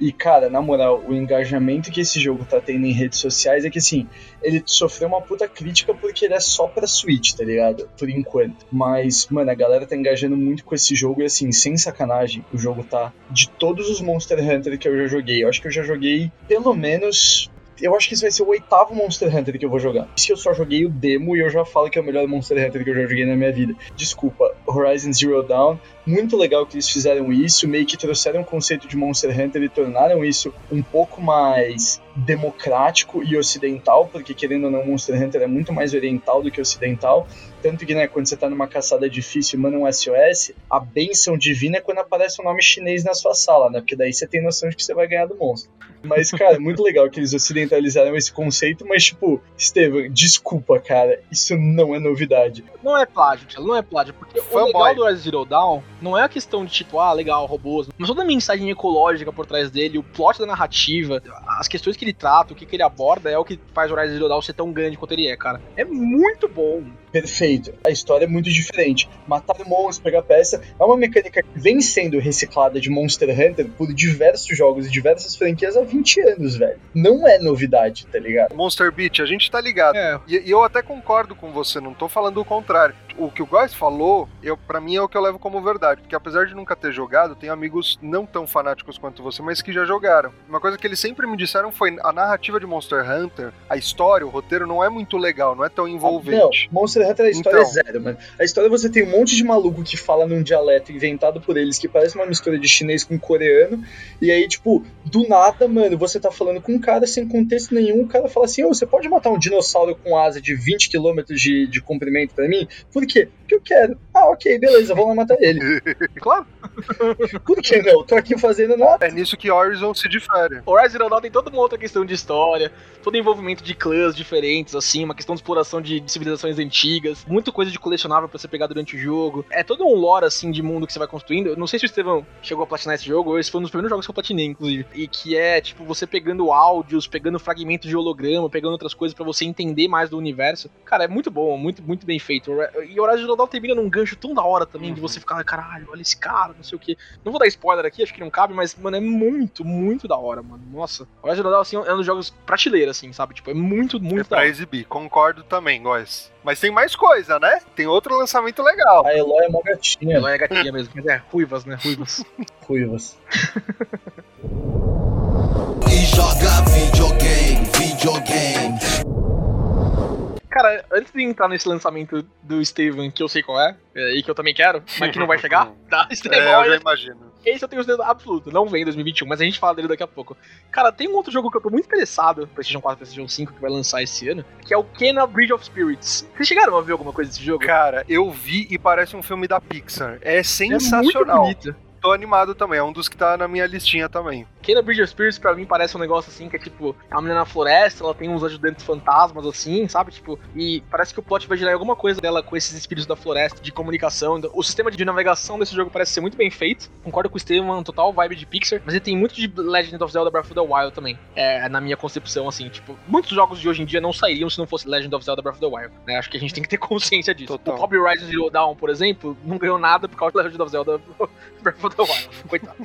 E, cara, na moral, o engajamento que esse jogo tá tendo em redes sociais é que, assim, ele sofreu uma puta crítica porque ele é só pra Switch, tá ligado? Por enquanto. Mas, mano, a galera tá engajando muito com esse jogo e, assim, sem sacanagem, o jogo tá de todos os Monster Hunter que eu já joguei. Eu acho que eu já joguei pelo menos eu acho que esse vai ser o oitavo Monster Hunter que eu vou jogar. Se eu só joguei o demo e eu já falo que é o melhor Monster Hunter que eu já joguei na minha vida. Desculpa, Horizon Zero Dawn muito legal que eles fizeram isso, meio que trouxeram o conceito de Monster Hunter e tornaram isso um pouco mais democrático e ocidental, porque querendo ou não, Monster Hunter é muito mais oriental do que ocidental. Tanto que, né, quando você tá numa caçada difícil e manda um SOS, a benção divina é quando aparece um nome chinês na sua sala, né? Porque daí você tem noção de que você vai ganhar do monstro. Mas, cara, muito legal que eles ocidentalizaram esse conceito, mas, tipo, Estevam, desculpa, cara, isso não é novidade. Não é plágio, não é plágio, porque o legal do Zero Dawn não é a questão de tipo, ah, legal, robôs, mas toda a mensagem ecológica por trás dele, o plot da narrativa, as questões que ele trata, o que, que ele aborda é o que faz o Horizon Zero Dawn ser tão grande quanto ele é, cara. É muito bom. Perfeito. A história é muito diferente. Matar monstros, pegar peça, é uma mecânica que vem sendo reciclada de Monster Hunter por diversos jogos e diversas franquias há 20 anos, velho. Não é novidade, tá ligado? Monster Beat, a gente tá ligado. É. E, e, eu até concordo com você, não tô falando o contrário. O que o Góis falou, eu, para mim é o que eu levo como verdade. Porque apesar de nunca ter jogado, tem amigos não tão fanáticos quanto você, mas que já jogaram. Uma coisa que eles sempre me disseram foi a narrativa de Monster Hunter, a história, o roteiro não é muito legal, não é tão envolvente. Não, Monster Hunter a história então. é zero, mano. A história você tem um monte de maluco que fala num dialeto inventado por eles que parece uma mistura de chinês com coreano. E aí, tipo, do nada, mano, você tá falando com um cara sem contexto nenhum, o cara fala assim: oh, você pode matar um dinossauro com asa de 20 km de, de comprimento para mim? Por quê? Porque eu quero. Ah, ok, beleza, vamos lá matar ele. <laughs> claro. Por que não? Tô aqui fazendo nada. É nisso que Horizon se difere. Horizon Zero Dawn tem toda uma outra questão de história, todo envolvimento de clãs diferentes, assim, uma questão de exploração de civilizações antigas, muita coisa de colecionável para você pegar durante o jogo. É todo um lore, assim, de mundo que você vai construindo. Eu não sei se o Estevão chegou a platinar esse jogo, esse foi um dos primeiros jogos que eu platinei, inclusive. E que é, tipo, você pegando áudios, pegando fragmentos de holograma, pegando outras coisas para você entender mais do universo. Cara, é muito bom, muito, muito bem feito. E Horizon Zero Dawn termina num gancho tão da hora também, uhum. de você ficar, caralho, olha esse cara, não sei o que. Não vou dar spoiler aqui, acho que não cabe, mas, mano, é muito, muito da hora, mano. Nossa. Horizon Zero Dawn, assim, é um dos jogos prateleira, assim, sabe? Tipo, é muito, muito é da hora. exibir, concordo também, Góis. Mas tem mais coisa, né? Tem outro lançamento legal. A Eloy é uma gatinha. Eloy é gatinha mesmo, mas é ruivas, né? Ruivas. <laughs> ruivas. Cara, antes de entrar nesse lançamento do Steven, que eu sei qual é, é, e que eu também quero, mas que não vai chegar, <laughs> tá? Steven, É, eu já imagino. esse eu tenho certeza absoluta. Não vem em 2021, mas a gente fala dele daqui a pouco. Cara, tem um outro jogo que eu tô muito interessado, PlayStation 4 PlayStation 5, que vai lançar esse ano, que é o Kena Bridge of Spirits. Vocês chegaram a ver alguma coisa desse jogo? Cara, eu vi e parece um filme da Pixar. É é muito sensacional. bonito. Tô animado também, é um dos que tá na minha listinha também. Kena Bridge of Spirits pra mim parece um negócio assim que é tipo, é uma menina na floresta, ela tem uns ajudantes fantasmas assim, sabe? Tipo, e parece que o plot vai girar em alguma coisa dela com esses espíritos da floresta, de comunicação. O sistema de navegação desse jogo parece ser muito bem feito. Concordo com o Estevam, total vibe de Pixar, mas ele tem muito de Legend of Zelda Breath of the Wild também. É, na minha concepção, assim, tipo, muitos jogos de hoje em dia não sairiam se não fosse Legend of Zelda Breath of the Wild. Né? Acho que a gente tem que ter <laughs> consciência disso. Total. O Hobby Horizon Zero Dawn, por exemplo, não ganhou nada por causa do Legend of Zelda <laughs> Breath of the <laughs> Wild. Coitado.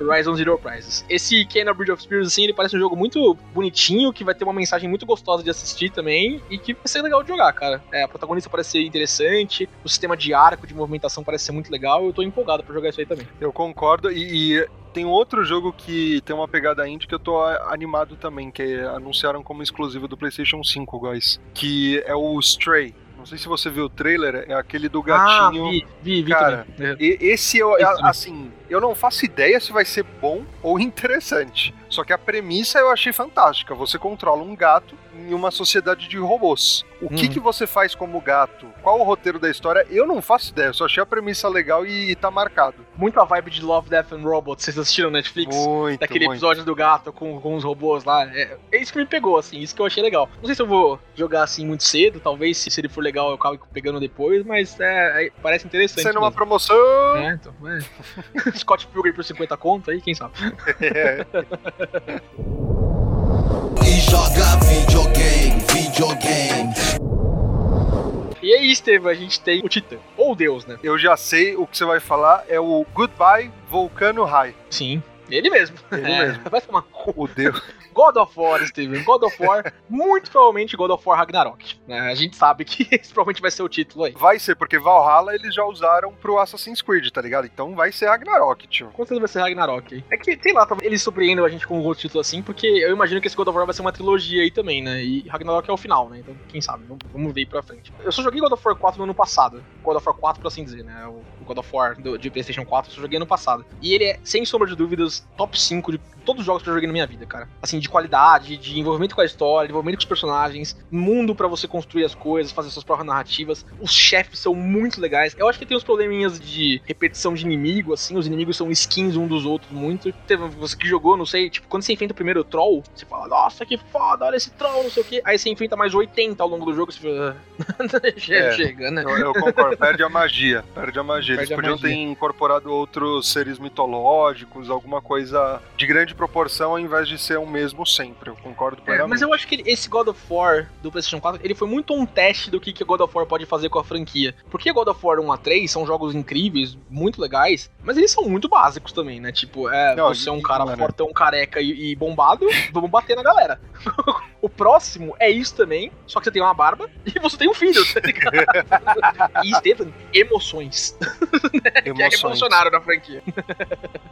Horizon Zero Prizes. Esse Kena Bridge of Spirits, assim, ele parece um jogo muito bonitinho, que vai ter uma mensagem muito gostosa de assistir também, e que vai ser legal de jogar, cara. É, a protagonista parece ser interessante, o sistema de arco, de movimentação parece ser muito legal, eu tô empolgado pra jogar isso aí também. Eu concordo e, e tem outro jogo que tem uma pegada indie que eu tô animado também, que anunciaram como exclusivo do PlayStation 5, guys, que é o Stray. Não sei se você viu o trailer, é aquele do gatinho. Ah, vi, vi, vi Cara, também. É. E- esse eu, Esse assim, eu não faço ideia se vai ser bom ou <laughs> interessante. Só que a premissa eu achei fantástica. Você controla um gato em uma sociedade de robôs. O que Hum. que você faz como gato? Qual o roteiro da história? Eu não faço ideia. Eu só achei a premissa legal e, e tá marcado. Muito a vibe de Love, Death and Robots, vocês assistiram Netflix? Muito, Daquele muito. episódio do gato com, com os robôs lá. É, é isso que me pegou, assim, isso que eu achei legal. Não sei se eu vou jogar assim muito cedo, talvez se, se ele for legal eu acabe pegando depois, mas é, é- parece interessante. Sendo uma promoção. É, então, é. <laughs> Scott Pilgrim por 50 conto aí, quem sabe? <laughs> <laughs> É. E joga videogame, videogame. E aí, Estevam, a gente tem o Titã, ou Deus, né? Eu já sei o que você vai falar. É o Goodbye Volcano High. Sim, ele mesmo. Ele É, mesmo. Vai tomar O Deus. God of War, Steven. God of War, muito provavelmente God of War Ragnarok. né? A gente sabe que <laughs> esse provavelmente vai ser o título aí. Vai ser, porque Valhalla eles já usaram pro Assassin's Creed, tá ligado? Então vai ser Ragnarok, tio. Com certeza vai ser Ragnarok. É que, sei lá, eles surpreendam a gente com um outro título assim, porque eu imagino que esse God of War vai ser uma trilogia aí também, né? E Ragnarok é o final, né? Então, quem sabe, vamos, ver aí pra frente. Eu só joguei God of War 4 no ano passado. God of War 4, por assim dizer, né? O o God of War do- de PlayStation 4, eu só joguei ano passado. E ele é, sem sombra de dúvidas, top 5 de todos os jogos que eu joguei na minha vida, cara. Assim, de qualidade, de envolvimento com a história, de envolvimento com os personagens, mundo pra você construir as coisas, fazer suas próprias narrativas. Os chefes são muito legais. Eu acho que tem uns probleminhas de repetição de inimigo, assim, os inimigos são skins um dos outros muito. Teve você que jogou, não sei, tipo, quando você enfrenta o primeiro troll, você fala, nossa, que foda, olha esse troll, não sei o quê. Aí você enfrenta mais 80 ao longo do jogo, você fala, <laughs> chega, É. chega, né? Eu, eu concordo, perde a magia. Perde a magia. Eles Perde a podiam magia. ter incorporado outros seres mitológicos, alguma coisa de grande proporção, ao invés de ser o mesmo sempre. Eu concordo É, plenamente. mas eu acho que esse God of War do PlayStation 4, ele foi muito um teste do que, que God of War pode fazer com a franquia. Porque God of War 1 a 3 são jogos incríveis, muito legais, mas eles são muito básicos também, né? Tipo, é, Não, você é um cara mano. fortão, careca e, e bombado, <laughs> vamos bater na galera. <laughs> o próximo é isso também, só que você tem uma barba e você tem um filho, tá ligado? <laughs> e Stephen, emoções. Que é Emoções. revolucionário na franquia.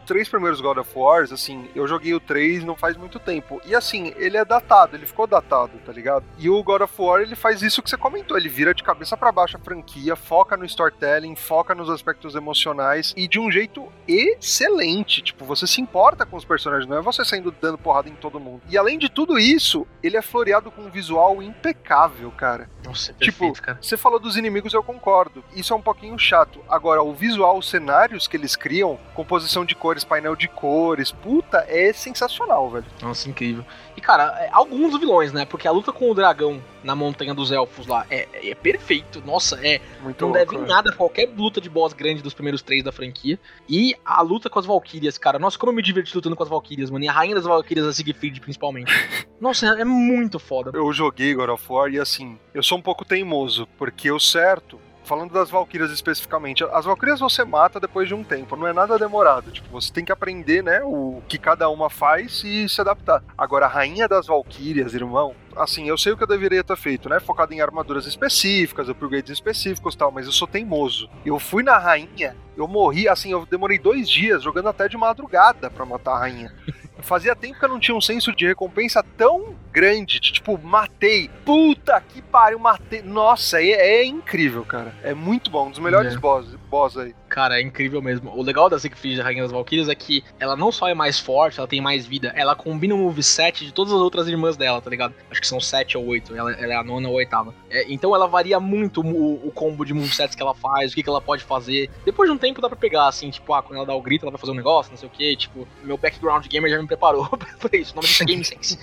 três primeiros God of Wars, assim, eu joguei o 3 não faz muito tempo. E assim, ele é datado, ele ficou datado, tá ligado? E o God of War, ele faz isso que você comentou, ele vira de cabeça pra baixo a franquia, foca no storytelling, foca nos aspectos emocionais e de um jeito excelente. Tipo, você se importa com os personagens, não é você saindo dando porrada em todo mundo. E além de tudo isso, ele é floreado com um visual impecável, cara. Nossa, é Tipo, perfeito, cara. Você falou dos inimigos, eu concordo. Isso é um pouquinho chato. Agora, o visual, os cenários que eles criam, composição de cores, painel de cores, puta, é sensacional, velho. Nossa, incrível. E, cara, é, alguns vilões, né? Porque a luta com o dragão na montanha dos elfos lá é, é perfeito. Nossa, é. Muito Não louco, deve em velho. nada a qualquer luta de boss grande dos primeiros três da franquia. E a luta com as Valkyrias, cara. Nossa, como eu me diverti lutando com as Valkyrias, mano. E a rainha das Valkyrias, a Siegfried, principalmente. <laughs> Nossa, é muito foda. Eu joguei God of War e assim, eu sou um pouco teimoso, porque o certo. Falando das Valkyrias especificamente, as Valkyrias você mata depois de um tempo, não é nada demorado. Tipo, você tem que aprender, né, o que cada uma faz e se adaptar. Agora, a Rainha das Valkyrias, irmão, assim, eu sei o que eu deveria ter feito, né? Focado em armaduras específicas, upgrades específicos e tal, mas eu sou teimoso. Eu fui na Rainha, eu morri, assim, eu demorei dois dias jogando até de madrugada pra matar a Rainha. Fazia tempo que eu não tinha um senso de recompensa tão grande, de, tipo, matei. Puta que pariu, matei. Nossa, é, é incrível, cara. É muito bom, um dos melhores É. boss, boss aí. Cara, é incrível mesmo. O legal da Siegfried, da Rainha das Valkyrias, é que ela não só é mais forte, ela tem mais vida, ela combina o moveset de todas as outras irmãs dela, tá ligado? Acho que são sete ou oito, ela, ela é a nona ou a oitava. É, então ela varia muito o, o combo de movesets que ela faz, o que, que ela pode fazer. Depois de um tempo dá pra pegar, assim, tipo, ah, quando ela dá o grito, ela vai fazer um negócio, não sei o que. Tipo, meu background gamer já me preparou <laughs> pra isso. O nome disso é Game Sense.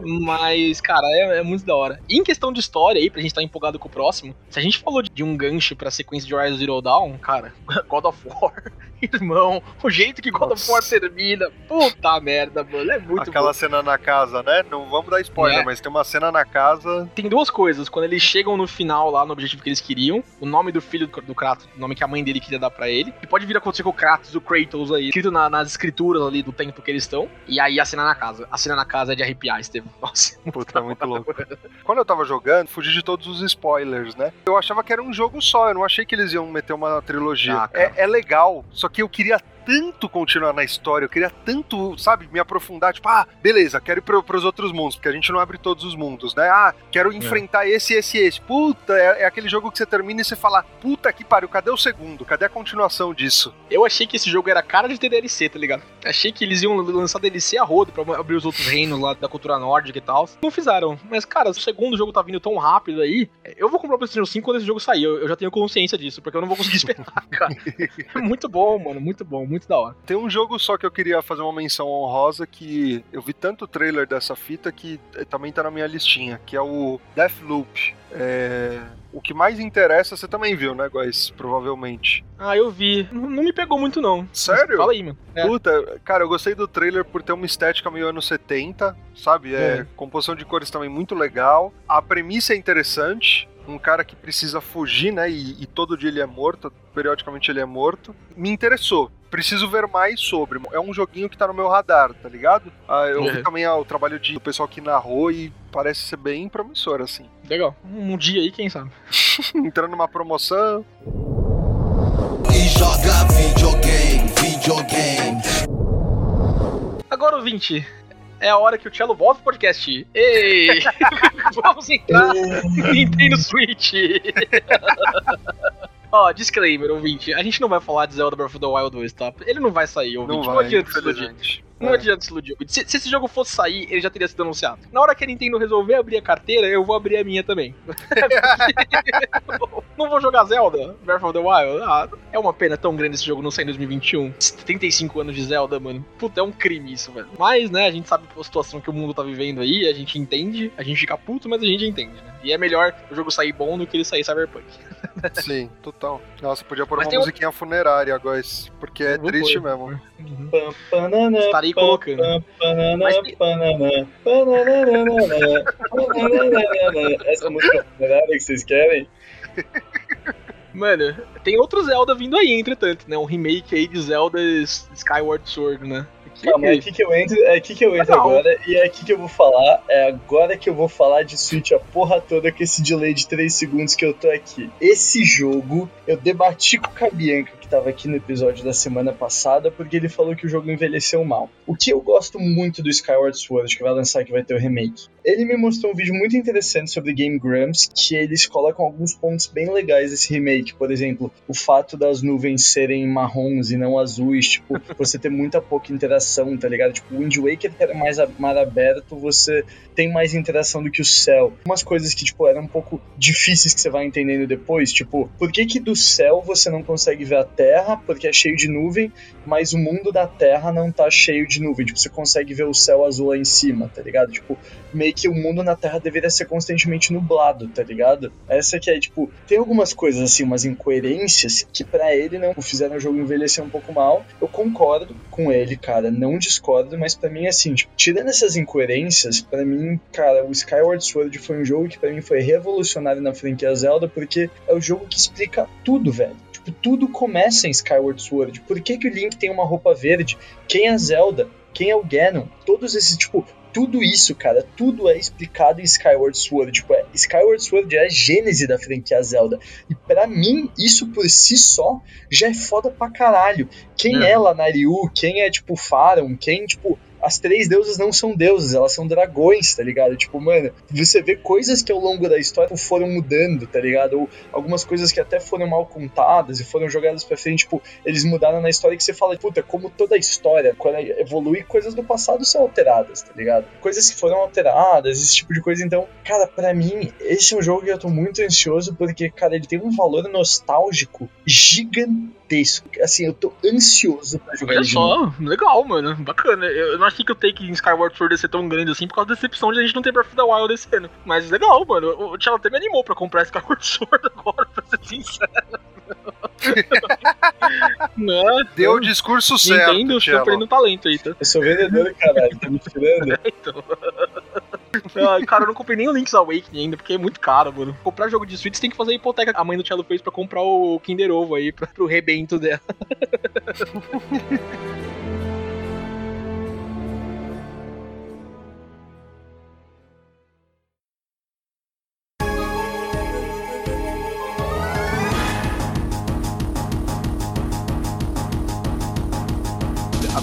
<laughs> Mas, cara, é, é muito da hora. E em questão de história aí, pra gente estar empolgado com o próximo, se a gente falou de um gancho pra sequência de Horizon Zero Dawn, cara, <laughs> God of War, irmão, o jeito que God of War termina, puta merda, mano, é muito Aquela bom. cena na casa, né? Não vamos dar spoiler, É. mas tem uma cena na casa. Tem duas coisas, quando eles chegam no final lá, no objetivo que eles queriam, o nome do filho do, Kratos, o nome que a mãe dele queria dar pra ele, e pode vir a acontecer com o Kratos, o Kratos aí, escrito na- nas escrituras ali do tempo que eles estão, e aí a cena na casa. A cena na casa é de arrepiar, Estevam. <laughs> Nossa, Puta, é muito louco. Quando eu tava jogando, fugi de todos os spoilers, né? Eu achava que era um jogo só, eu não achei que eles iam meter uma trilogia. Ah, é, é legal, só que eu queria tanto continuar na história, eu queria tanto, sabe, me aprofundar, tipo, ah, beleza, quero ir pro, pros outros mundos, porque a gente não abre todos os mundos, né? Ah, quero enfrentar esse, esse, esse. Puta, é, é aquele jogo que você termina e você fala, puta que pariu, cadê o segundo? Cadê a continuação disso? Eu achei que esse jogo era cara de ter DLC, tá ligado? Achei que eles iam lançar DLC a rodo pra abrir os outros reinos lá da cultura nórdica e tal. Não fizeram. Mas, cara, o segundo jogo tá vindo tão rápido aí. Eu vou comprar o PlayStation 5 quando esse jogo sair. Eu, eu já tenho consciência disso, porque eu não vou conseguir esperar, <laughs> cara. É muito bom, mano. Muito bom, muito da hora. Tem um jogo só que eu queria fazer uma menção honrosa que eu vi tanto trailer dessa fita que eh, também tá na minha listinha, que é o Deathloop. É... O que mais interessa, você também viu, né, Góis? Provavelmente. Ah, eu vi. Não, não me pegou muito, não. Sério? Fala aí, mano. É. Puta, cara, eu gostei do trailer por ter uma estética meio anos 70, sabe? É, É. composição de cores também muito legal. A premissa é interessante. Um cara que precisa fugir, né? E, e todo dia ele é morto, periodicamente ele é morto. Me interessou. Preciso ver mais sobre. É um joguinho que tá no meu radar, tá ligado? Ah, eu vi Uhum. também ah, o trabalho de, do pessoal que narrou e parece ser bem promissor, assim. Legal. Um dia aí, quem sabe. <laughs> Entrando numa promoção. E joga videogame, videogame. Agora, ouvinte. É a hora que o Cello volta pro podcast. Ei! <laughs> <laughs> Vamos entrar Nintendo Switch. Ó, disclaimer, ouvinte. A gente não vai falar de Zelda Breath of the Wild 2, tá? Ele não vai sair, ouvinte. Não Não, vai, adianta se iludir. Não É. adianta se iludir. Se, se esse jogo fosse sair, ele já teria sido anunciado. Na hora que a Nintendo resolver abrir a carteira, eu vou abrir a minha também. <laughs> <laughs> <laughs> não vou jogar Zelda, Breath of the Wild. Ah, é uma pena tão grande esse jogo não sair em 2021. 35 anos de Zelda, mano. Puta, é um crime isso, velho. Mas, né, a gente sabe a situação que o mundo tá vivendo aí, a gente entende, a gente fica puto, mas a gente entende, né? E é melhor o jogo sair bom do que ele sair Cyberpunk. <laughs> <laughs> Sim, total. Nossa, podia pôr Mas uma um- musiquinha funerária, Góis. Porque é triste pôr. mesmo. Pam, panana, Estarei pam, colocando. pam, panana, Mas panana. <laughs> Essa música funerária que vocês querem? <laughs> Mano, tem outro Zelda vindo aí, entretanto, né? Um remake aí de Zelda Skyward Sword, né? Que- Calma, é aqui que eu entro, é aqui que eu entro Não. agora, e é aqui que eu vou falar, é agora que eu vou falar de Switch a porra toda com esse delay de 3 segundos que eu tô aqui. Esse jogo, eu debati com o Cabianca, que tava aqui no episódio da semana passada, porque ele falou que o jogo envelheceu mal. O que eu gosto muito do Skyward Sword, que vai lançar, que vai ter o remake, ele me mostrou um vídeo muito interessante sobre Game Grumps, que eles colocam alguns pontos bem legais desse remake. Por exemplo, o fato das nuvens serem marrons e não azuis, tipo, <laughs> você ter muita pouca interação, tá ligado? Tipo, o Wind Waker, que era mais mar aberto, você tem mais interação do que o céu. Umas coisas que, tipo, eram um pouco difíceis que você vai entendendo depois, tipo, por que que do céu você não consegue ver a Terra, porque é cheio de nuvem, mas o mundo da Terra não tá cheio de nuvem. Tipo, você consegue ver o céu azul lá em cima, tá ligado? Tipo, meio que o mundo na Terra deveria ser constantemente nublado, tá ligado? Essa que é, tipo, tem algumas coisas assim, umas incoerências que pra ele não fizeram o jogo envelhecer um pouco mal. Eu concordo com ele, cara, não discordo, mas pra mim assim, tipo, tirando essas incoerências, pra mim, cara, o Skyward Sword foi um jogo que pra mim foi revolucionário na franquia Zelda, porque é o jogo que explica tudo, velho. Tipo, tudo começa em Skyward Sword. Por que, que o Link tem uma roupa verde? Quem é a Zelda? Quem é o Ganon? Todos esses, tipo, tudo isso, cara, tudo é explicado em Skyward Sword. Tipo, é, Skyward Sword é a gênese da franquia Zelda. E para mim, isso por si só já é foda pra caralho. Quem é, é Lanariu, quem é, tipo, Faron, quem, tipo, as três deusas não são deuses, elas são dragões, tá ligado? Tipo, mano, você vê coisas que ao longo da história foram mudando, tá ligado? Ou algumas coisas que até foram mal contadas e foram jogadas pra frente, tipo, eles mudaram na história que você fala, puta, como toda a história, quando evolui, coisas do passado são alteradas, tá ligado? Coisas que foram alteradas, esse tipo de coisa. Então, cara, para mim, esse é um jogo que eu tô muito ansioso porque, cara, ele tem um valor nostálgico gigantesco. Assim, eu tô ansioso pra jogar Olha só, legal, mano. Bacana. Eu não achei que o take em Skyward Sword ia ser tão grande assim por causa da decepção de a gente não ter Breath of the Wild esse ano. Mas legal, mano. O Tchela até me animou pra comprar Skyward <laughs> Sword agora, pra ser sincero. <laughs> não, Deu o discurso certo. Entendo, estou perdendo talento aí, tá? Eu sou vendedor, caralho, tá me tirando. <laughs> É, então. <laughs> Ah, cara, eu não comprei nem o Link's Awakening ainda, porque é muito caro, mano. Comprar jogo de Switch tem que fazer a hipoteca. A mãe do Tchelo fez pra comprar o Kinder Ovo aí, pra, pro rebento dela. <laughs>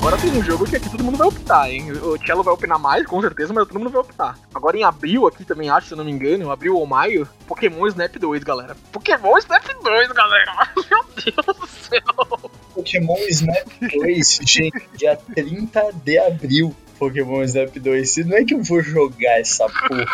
Agora tem um jogo que aqui todo mundo vai optar, hein? O Cello vai opinar mais, com certeza, mas todo mundo vai optar. Agora em abril aqui também, acho, se eu não me engano, abril ou maio, Pokémon Snap 2, galera. Pokémon Snap 2, galera! <laughs> Meu Deus do céu! Pokémon Snap 2, gente, dia 30 de abril. Pokémon Snap 2. Não é que eu vou jogar essa porra.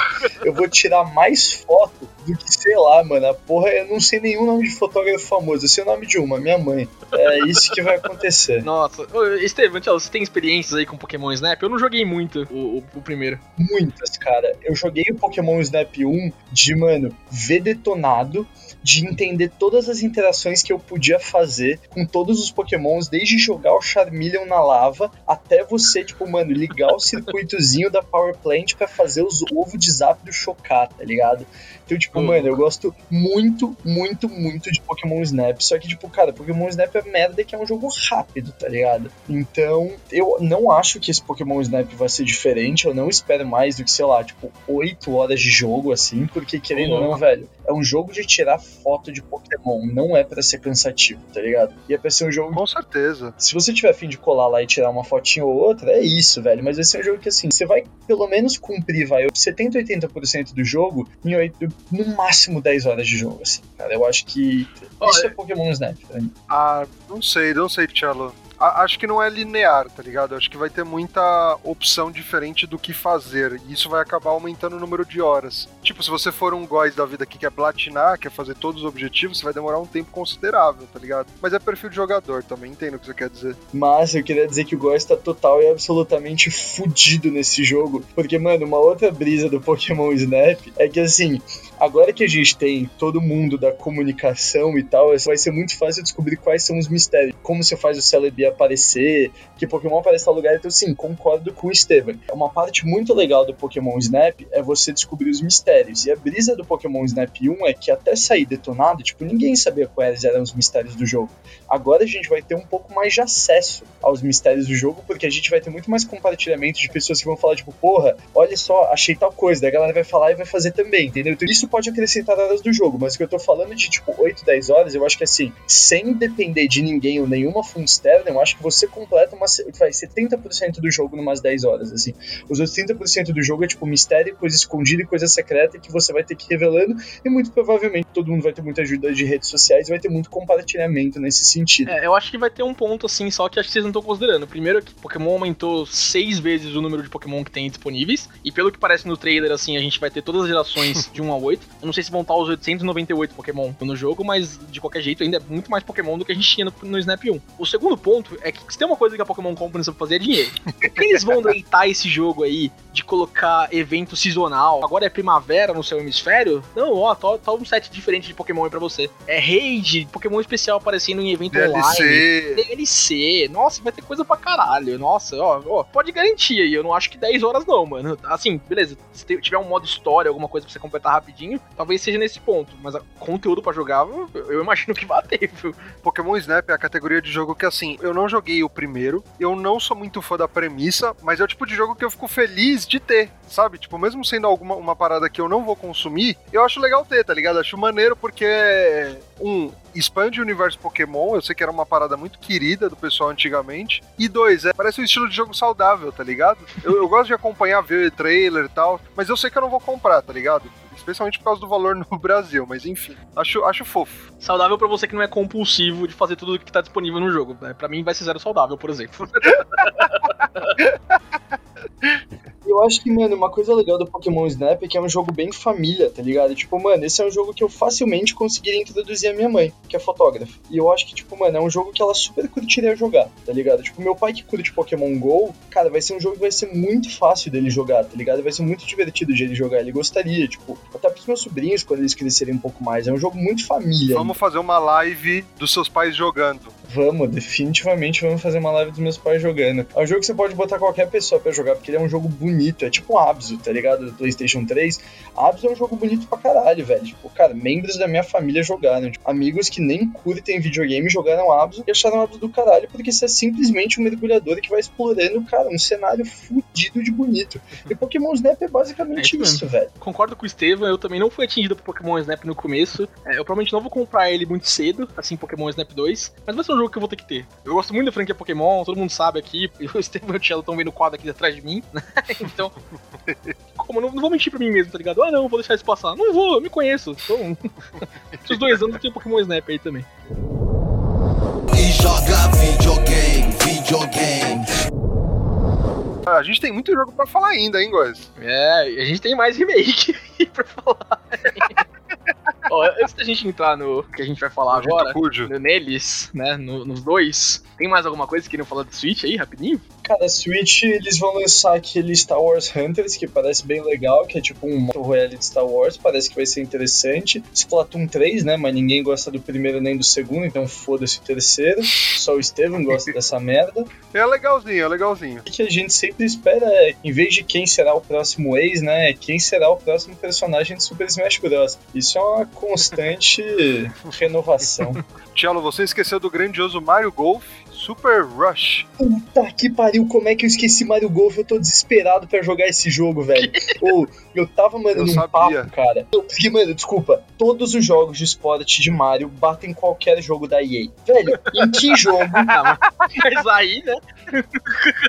Eu vou tirar mais foto do que, sei lá, mano. A porra, eu não sei nenhum nome de fotógrafo famoso. Eu sei o nome de uma, minha mãe. É isso que vai acontecer. Nossa. Estevam, você tem experiências aí com Pokémon Snap? Eu não joguei muito o, o, o, primeiro. Muitas, cara. Eu joguei o Pokémon Snap 1 de, mano, ver detonado de entender todas as interações que eu podia fazer com todos os pokémons, desde jogar o Charmeleon na lava até você, tipo, mano, ligar o circuitozinho da Power Plant para fazer os ovos de zap do Chocar, tá ligado? Então, tipo, uhum. mano, eu gosto muito, muito, muito de Pokémon Snap. Só que, tipo, cara, Pokémon Snap é merda que é um jogo rápido, tá ligado? Então, eu não acho que esse Pokémon Snap vai ser diferente. Eu não espero mais do que, sei lá, tipo, 8 horas de jogo, assim, porque querendo uhum. ou não, velho, é um jogo de tirar foto de Pokémon, não é para ser cansativo, tá ligado? E é pra ser um jogo. Com certeza. Se você tiver afim de colar lá e tirar uma fotinha ou outra, é isso, velho. Mas esse é um jogo que, assim, você vai pelo menos cumprir, vai, 70, 80% do jogo em 8, no máximo 10 horas de jogo, assim, cara. Eu acho que. Olha, isso é Pokémon Snap pra mim. Ah, não sei, não sei, Tchelo acho que não é linear, tá ligado? Acho que vai ter muita opção diferente do que fazer. E isso vai acabar aumentando o número de horas. Tipo, se você for um góis da vida que quer platinar, quer fazer todos os objetivos, você vai demorar um tempo considerável, tá ligado? Mas é perfil de jogador também, entendo o que você quer dizer. Mas eu queria dizer que o góis tá total e absolutamente fudido nesse jogo. Porque, mano, uma outra brisa do Pokémon Snap é que assim, agora que a gente tem todo mundo da comunicação e tal, vai ser muito fácil descobrir quais são os mistérios. Como você faz o Celebi aparecer, que Pokémon aparece em tal lugar. Então, sim, concordo com o Steven. Uma parte muito legal do Pokémon Snap é você descobrir os mistérios. E a brisa do Pokémon Snap 1 é que até sair detonado, tipo, ninguém sabia quais eram os mistérios do jogo. Agora a gente vai ter um pouco mais de acesso aos mistérios do jogo, porque a gente vai ter muito mais compartilhamento de pessoas que vão falar, tipo, porra, olha só, achei tal coisa. Daí a galera vai falar e vai fazer também, entendeu? Então isso pode acrescentar horas do jogo, mas o que eu tô falando de, tipo, 8, 10 horas, eu acho que assim, sem depender de ninguém ou nenhuma fonte externa, eu acho que você completa uma, vai 70% do jogo numas 10 horas, assim. Os outros 30% do jogo é tipo mistério, coisa escondida e coisa secreta que você vai ter que ir revelando e muito provavelmente todo mundo vai ter muita ajuda de redes sociais e vai ter muito compartilhamento nesse sentido. É, eu acho que vai ter um ponto assim, só que acho que vocês não estão considerando. Primeiro que Pokémon aumentou seis vezes o número de Pokémon que tem disponíveis e pelo que parece no trailer assim, a gente vai ter todas as gerações <laughs> de 1 a 8. Eu não sei se vão estar os 898 Pokémon no jogo, mas de qualquer jeito ainda é muito mais Pokémon do que a gente tinha no, no Snap 1. O segundo ponto é que se tem uma coisa que a Pokémon Company sabe fazer é dinheiro. <laughs> Eles vão deitar esse jogo aí de colocar evento sazonal? Agora é primavera no seu hemisfério? Não, ó, tá, tá um set diferente de Pokémon aí pra você. É raid, Pokémon especial aparecendo em evento DLC. online. DLC. Nossa, vai ter coisa pra caralho. Nossa, ó, ó, pode garantir aí. Eu não acho que 10 horas não, mano. Assim, beleza. Se tiver um modo história, alguma coisa pra você completar rapidinho, talvez seja nesse ponto. Mas conteúdo pra jogar, eu imagino que vai ter, viu? Pokémon Snap é a categoria de jogo que, assim, eu não joguei o primeiro, eu não sou muito fã da premissa, mas é o tipo de jogo que eu fico feliz de ter, sabe? Tipo, mesmo sendo alguma uma parada que eu não vou consumir, eu acho legal ter, tá ligado? Acho maneiro porque, um, expande o universo Pokémon, eu sei que era uma parada muito querida do pessoal antigamente, e dois, é, parece um estilo de jogo saudável, tá ligado? Eu, eu gosto de acompanhar, ver trailer e tal, mas eu sei que eu não vou comprar, tá ligado? Especialmente por causa do valor <laughs> no Brasil, mas enfim, acho, acho fofo. Saudável pra você que não é compulsivo de fazer tudo que tá disponível no jogo. Né? Pra mim vai ser zero saudável, por exemplo. <laughs> Eu acho que, mano, uma coisa legal do Pokémon Snap é que é um jogo bem família, tá ligado? Tipo, mano, esse é um jogo que eu facilmente conseguiria introduzir a minha mãe, que é fotógrafa. E eu acho que, tipo, mano, é um jogo que ela super curtiria jogar, tá ligado? Tipo, meu pai que curte Pokémon GO, cara, vai ser um jogo que vai ser muito fácil dele jogar, tá ligado? Vai ser muito divertido de ele jogar. Ele gostaria, tipo, até pros meus sobrinhos, quando eles crescerem um pouco mais. É um jogo muito família. Vamos fazer uma live dos seus pais jogando. Vamos, definitivamente vamos fazer uma live dos meus pais jogando. É um jogo que você pode botar qualquer pessoa pra jogar, porque ele é um jogo bonito. É tipo um Abzu, tá ligado? Do PlayStation 3. Abzu é um jogo bonito pra caralho, velho. Tipo, cara, membros da minha família jogaram. Tipo, amigos que nem curtem videogame jogaram Abzu e acharam Abzu do caralho, porque isso é simplesmente um mergulhador que vai explorando, cara, um cenário fudido de bonito. E Pokémon Snap é basicamente É isso isso, velho. Concordo com o Estevam, eu também não fui atingido por Pokémon Snap no começo. É, eu provavelmente não vou comprar ele muito cedo, assim, Pokémon Snap 2, mas vai ser um jogo que eu vou ter que ter. Eu gosto muito da franquia Pokémon, todo mundo sabe aqui, <laughs> o Estevam e o Cello estão vendo o quadro aqui atrás de mim, né? Então, <laughs> como, não, não vou mentir pra mim mesmo, tá ligado? Ah, não, vou deixar isso passar. Não vou, eu me conheço. Então, <laughs> esses dois anos eu tenho Pokémon Snap aí também. E joga videogame, videogame. Ah, A gente tem muito jogo pra falar ainda, hein, Góis? É, e a gente tem mais remake aí <laughs> pra falar. Ó, antes da gente entrar no que a gente vai falar Nojento agora, no- neles, né, no- nos dois, tem mais alguma coisa que queriam falar do Switch aí, rapidinho? Cara, Switch, eles vão lançar aquele Star Wars Hunters, que parece bem legal, que é tipo um Battle Royale de Star Wars, parece que vai ser interessante. Splatoon 3, né, mas ninguém gosta do primeiro nem do segundo, então foda-se o terceiro. Só o Steven gosta dessa merda. É legalzinho, é legalzinho. O que a gente sempre espera é, em vez de quem será o próximo ex, né, quem será o próximo personagem de Super Smash Bros. Isso é uma constante renovação. <laughs> Tielo, você esqueceu do grandioso Mario Golf Super Rush. Puta que pariu, como é que eu esqueci Mario Golf? Eu tô desesperado pra jogar esse jogo, velho. <laughs> Ou, eu tava, mano, Eu num sabia. papo, cara. Eu- Porque, mano, desculpa, todos os jogos de esporte de Mario batem qualquer jogo da EA. Velho, em que jogo? <laughs> Mas aí, né?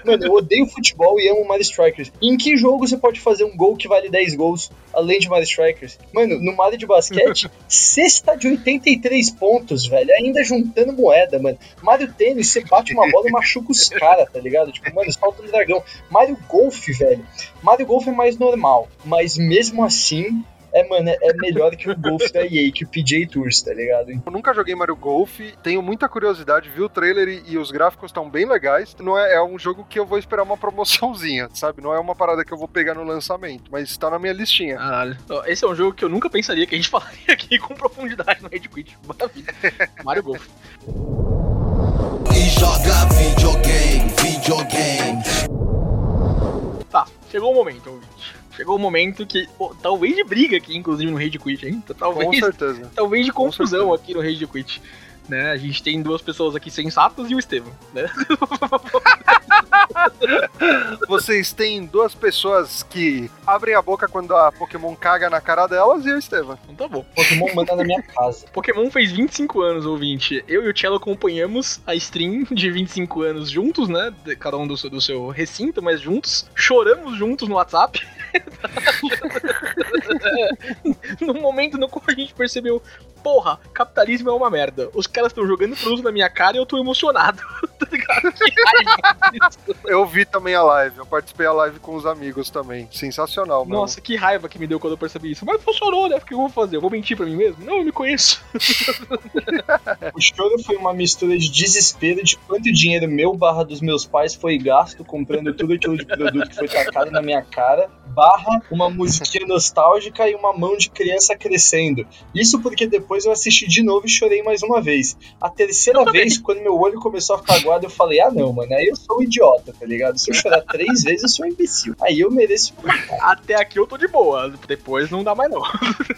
Mano, eu odeio futebol e amo Mario Strikers. Em que jogo você pode fazer um gol que vale 10 gols, além de Mario Strikers? Mano, no Mario de basquete, <laughs> cesta de 83 pontos, velho. Ainda juntando moeda, mano. Mario Tênis, você bate uma bola e machuca os caras, tá ligado? Tipo, mano, salto do dragão. Mario Golf, velho. Mario Golf é mais normal, mas mesmo assim. É, mano, é melhor que o Golf da EA, que o PJ Tours, tá ligado? Eu nunca joguei Mario Golf, tenho muita curiosidade, vi o trailer e, e os gráficos estão bem legais. Não é, é um jogo que eu vou esperar uma <laughs> promoçãozinha, sabe? Não é uma parada que eu vou pegar no lançamento, mas tá na minha listinha. Caralho. Esse é um jogo que eu nunca pensaria que a gente <laughs> falaria aqui com profundidade no Red Quit. Maravilha. <laughs> Mario Golf. E joga videogame, videogame. Tá, chegou o momento, ouvinte. Chegou o momento que, pô, talvez de briga aqui, inclusive, no Rage Quit, hein? <laughs> Com Talvez, certeza. talvez de com confusão aqui no Rage Quit. Né? A gente tem duas pessoas aqui sensatas e o Estevam, né? <laughs> Vocês têm duas pessoas que abrem a boca quando a Pokémon caga na cara delas e o Estevam. Então tá bom. Pokémon manda na minha casa. <laughs> Pokémon fez 25 anos, ouvinte. Eu e o Cello acompanhamos a stream de 25 anos juntos, né? De- Cada um do seu, do seu recinto, mas juntos. Choramos juntos no WhatsApp. <laughs> no momento no qual a gente percebeu, porra, capitalismo é uma merda. Os caras estão jogando produto na minha cara e eu tô emocionado. <laughs> tá ligado? Que raiva disso. Eu vi também a live, eu participei da live com os amigos também. Sensacional, mano. Nossa, que raiva que me deu quando eu percebi isso. Mas funcionou, né? O que eu vou fazer? Eu vou mentir pra mim mesmo? Não, eu me conheço. <laughs> O choro foi uma mistura de desespero de quanto dinheiro meu barra dos meus pais foi gasto comprando tudo aquilo de produto que foi tacado na minha cara, barra uma musiquinha nostálgica e uma mão de criança crescendo. Isso porque depois eu assisti de novo e chorei mais uma vez. A terceira vez, quando meu olho começou a ficar aguado, eu falei, ah não, mano, aí eu sou um idiota, tá ligado? Se eu chorar <laughs> três vezes, eu sou um imbecil. Aí eu mereço Até aqui eu tô de boa. Depois não dá mais não.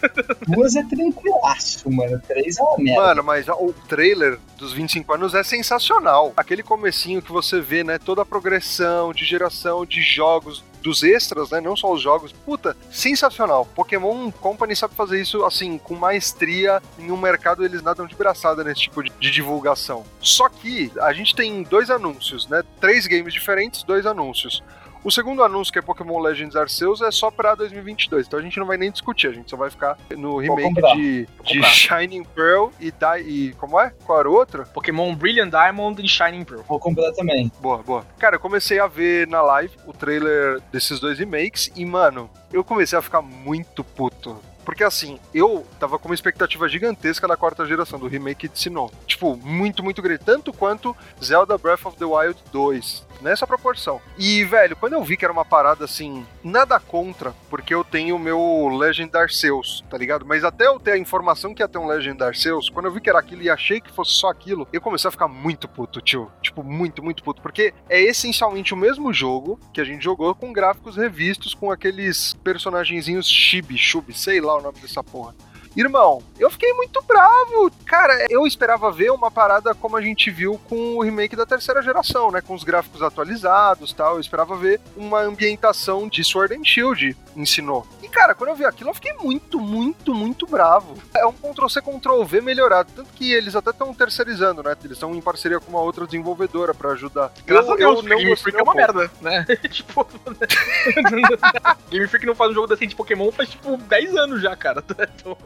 <laughs> duas é tranquilaço, mano. Três é uma merda. Mano, mas o trailer dos 25 anos é sensacional. Aquele comecinho que você vê, né, toda a progressão de geração de jogos, dos extras, né, não só os jogos. Puta, sensacional. Pokémon Company sabe fazer isso, assim, com maestria. Em um mercado eles nadam de braçada nesse tipo de, de divulgação. Só que a gente tem dois anúncios, né, três games diferentes, dois anúncios. O segundo anúncio, que é Pokémon Legends Arceus, é só pra 2022. Então a gente não vai nem discutir, a gente só vai ficar no remake de, de. Shining Pearl e, Di e. Como é? Qual era o outro? Pokémon Brilliant Diamond e Shining Pearl. Vou comprar também. Boa, boa. Cara, eu comecei a ver na live o trailer desses dois remakes e, mano, eu comecei a ficar muito puto. Porque assim, eu tava com uma expectativa gigantesca da quarta geração, do remake de Sinnoh. Tipo, muito, muito grande. Tanto quanto Zelda Breath of the Wild 2. Nessa proporção. E, velho, quando eu vi que era uma parada assim, nada contra, porque eu tenho o meu Legend Arceus, tá ligado? Mas até eu ter a informação que ia ter um Legend Arceus, quando eu vi que era aquilo e achei que fosse só aquilo, eu comecei a ficar muito puto, tio. Tipo, muito, muito puto. Porque é essencialmente o mesmo jogo que a gente jogou com gráficos revistos, com aqueles personagenzinhos chibi, chubi, sei lá o nome dessa porra. Irmão, eu fiquei muito bravo. Cara, eu esperava ver uma parada como a gente viu com o remake da terceira geração, né? Com os gráficos atualizados tal. Eu esperava ver uma ambientação de Sword and Shield ensinou. E, cara, quando eu vi aquilo, eu fiquei muito, muito, muito bravo. É um Ctrl-C, Ctrl-V melhorado. Tanto que eles até estão terceirizando, né? Eles estão em parceria com uma outra desenvolvedora pra ajudar. Graças Eu- a Deus, eu porque Game Freak é uma um merda, né? <laughs> tipo. <laughs> Game Freak não faz um jogo decente de Pokémon faz tipo 10 anos já, cara. <laughs> Então,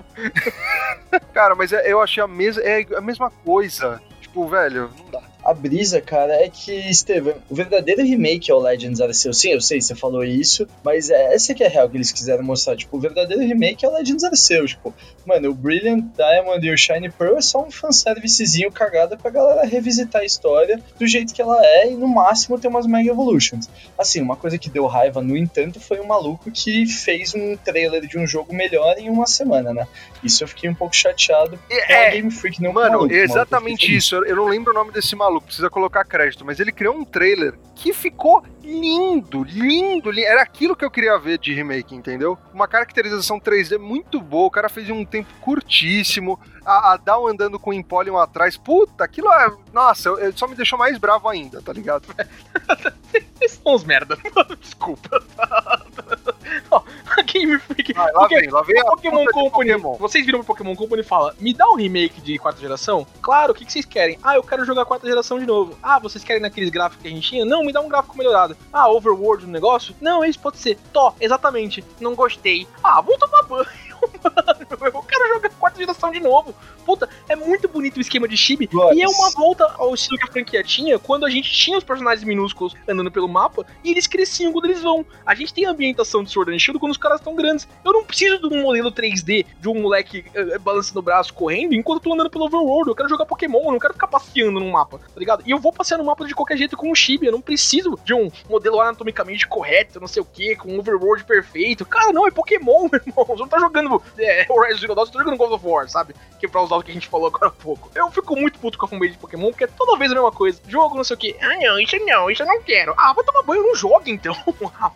Cara, mas é- eu achei a, mes é a mesma coisa. Tipo, velho, não dá. A brisa, cara, é que, Estevam, o verdadeiro remake é o Legends Arceus. Sim, eu sei, você falou isso, mas é, essa que é a real que eles quiseram mostrar. Tipo, o verdadeiro remake é o Legends Arceus. Tipo, mano, o Brilliant Diamond e o Shiny Pearl é só um fanservicezinho cagado pra galera revisitar a história do jeito que ela é e no máximo ter umas Mega Evolutions. Assim, uma coisa que deu raiva, no entanto, foi um maluco que fez um trailer de um jogo melhor em uma semana, né? Isso eu fiquei um pouco chateado a É, Game Freak, não Mano, maluco, exatamente isso. Eu não lembro o nome desse maluco, precisa colocar crédito, mas ele criou um trailer que ficou lindo, lindo, lindo. Era aquilo que eu queria ver de remake, entendeu? Uma caracterização 3D muito boa, o cara fez em um tempo curtíssimo, a, a Down andando com o Empoleon atrás. Puta, aquilo é. Nossa, eu- eu- só me deixou mais bravo ainda, tá ligado? <laughs> Vocês são uns merda. <laughs> Desculpa. <laughs> Ó, a Game Freak. Vai, lá vem, lá vem a Pokémon Company. Pokémon. Vocês viram o Pokémon Company e fala: Me dá um remake de quarta geração? Claro, o que, que vocês querem? Ah, eu quero jogar quarta geração de novo. Ah, vocês querem naqueles gráficos que a gente tinha? Não, me dá um gráfico melhorado. Ah, Overworld no negócio? Não, isso pode ser. Tó, exatamente. Não gostei. Ah, vou tomar banho, mano. Eu quero jogar quarta geração de novo. Puta, é muito bonito o esquema de chibi. E é uma volta ao estilo que a franquia tinha quando a gente tinha os personagens minúsculos andando pelo mapa e eles cresciam quando eles vão. A gente tem a ambientação de Sword and Shield quando os caras estão grandes. Eu não preciso de um modelo 3D de um moleque eh, balançando o braço correndo enquanto eu tô andando pelo overworld. Eu quero jogar Pokémon, eu não quero ficar passeando no mapa, tá ligado? E eu vou passear no mapa de qualquer jeito com o chibi. Eu não preciso de um modelo anatomicamente correto, não sei o que, com um overworld perfeito. Cara, não, é Pokémon, meu <laughs> irmão. Você não tá jogando é, Horizon Zero Dawn, você tá jogando God of War, sabe? Que é pra usar o que a gente falou agora há pouco. Eu fico muito puto com a fanbase de Pokémon, porque é toda vez a mesma coisa. Jogo, não sei o que. Ah, não, isso não, isso eu não quero. Ah, vai tomar banho, não joga então. <laughs> Ah,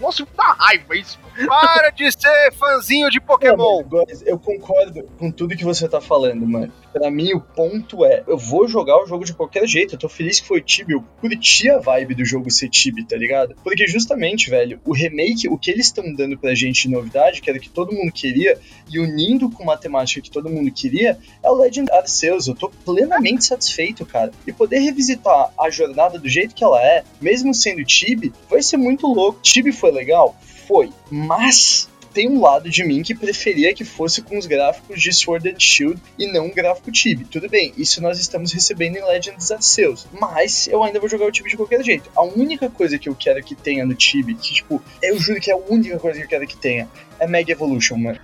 Nossa, dá raiva isso. Para de ser fãzinho de Não, Pokémon! mas, Góis, eu concordo com tudo que você tá falando, mano. Pra mim, o ponto é: eu vou jogar o jogo de qualquer jeito. Eu tô feliz que foi Tibi. Eu curti a vibe do jogo ser Tibi, tá ligado? Porque, justamente, velho, o remake, o que eles estão dando pra gente de novidade, que era que todo mundo queria, e unindo com uma temática que todo mundo queria, é o Legend Arceus. Eu tô plenamente satisfeito, cara. E poder revisitar a jornada do jeito que ela é, mesmo sendo Tibi, vai ser muito louco. Tibi foi legal? Foi. Mas tem um lado de mim que preferia que fosse com os gráficos de Sword and Shield e não um gráfico Tibia. Tudo bem, isso nós estamos recebendo em Legends Arceus, mas eu ainda vou jogar o Tibia de qualquer jeito. A única coisa que eu quero que tenha no Tibia, que tipo, eu juro que é a única coisa que eu quero que tenha, é Mega Evolution, mano.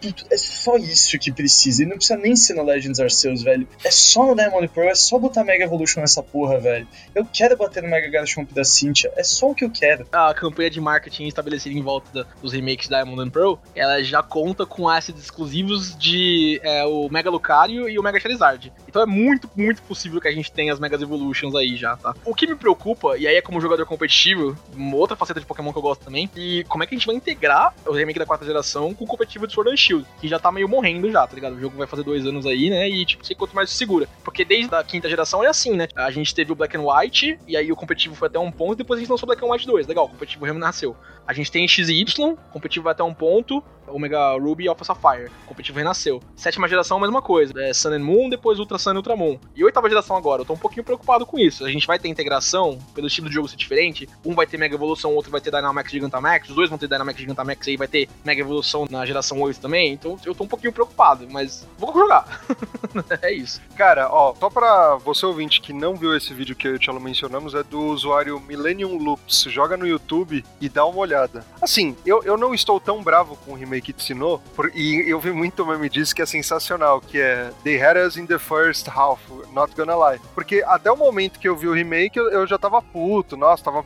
Tipo, é só isso que precisa. E não precisa nem ser no Legends Arceus, velho. É só no Diamond Pro, é só botar Mega Evolution nessa porra, velho. Eu quero bater no Mega Garchomp da Cynthia. É só o que eu quero. A campanha de marketing estabelecida em volta dos remakes da Diamond and Pearl, ela já conta com assets exclusivos de é, o Mega Lucario e o Mega Charizard. Então é muito, muito possível que a gente tenha as Megas Evolutions aí já, tá? O que me preocupa, e aí é como jogador competitivo, uma outra faceta de Pokémon que eu gosto também, e como é que a gente vai integrar o remake da quarta geração com o competitivo de Sword and Shield, que já tá meio morrendo já, tá ligado? O jogo vai fazer dois anos aí, né? E tipo, sei quanto mais se segura. Porque desde a quinta geração é assim, né? A gente teve o Black and White, e aí o competitivo foi até um ponto, e depois a gente lançou o Black and White 2. Legal, o competitivo renasceu. A gente tem XY, competitivo vai até um ponto, ponto Omega Ruby e Alpha Sapphire. O competitivo renasceu. Sétima geração, mesma coisa. É Sun and Moon, depois Ultra Sun e Ultra Moon. E oitava geração agora, eu tô um pouquinho preocupado com isso. A gente vai ter integração, pelo estilo de jogo ser diferente. Um vai ter Mega Evolução, o outro vai ter Dynamax Gigantamax. Os dois vão ter Dynamax Gigantamax e aí vai ter Mega Evolução na geração 8 também. Então eu tô um pouquinho preocupado, mas vou jogar. <laughs> é isso. Cara, ó, só pra você ouvinte que não viu esse vídeo que eu e o Tchelo mencionamos, é do usuário Millennium Loops. Joga no YouTube e dá uma olhada. Assim, eu, eu não estou tão bravo com o Sinnoh, por- e eu vi muito meme disso que é sensacional, que é They had us in the first half, not gonna lie. Porque até o momento que eu vi o remake, eu, eu já tava puto, nossa, tava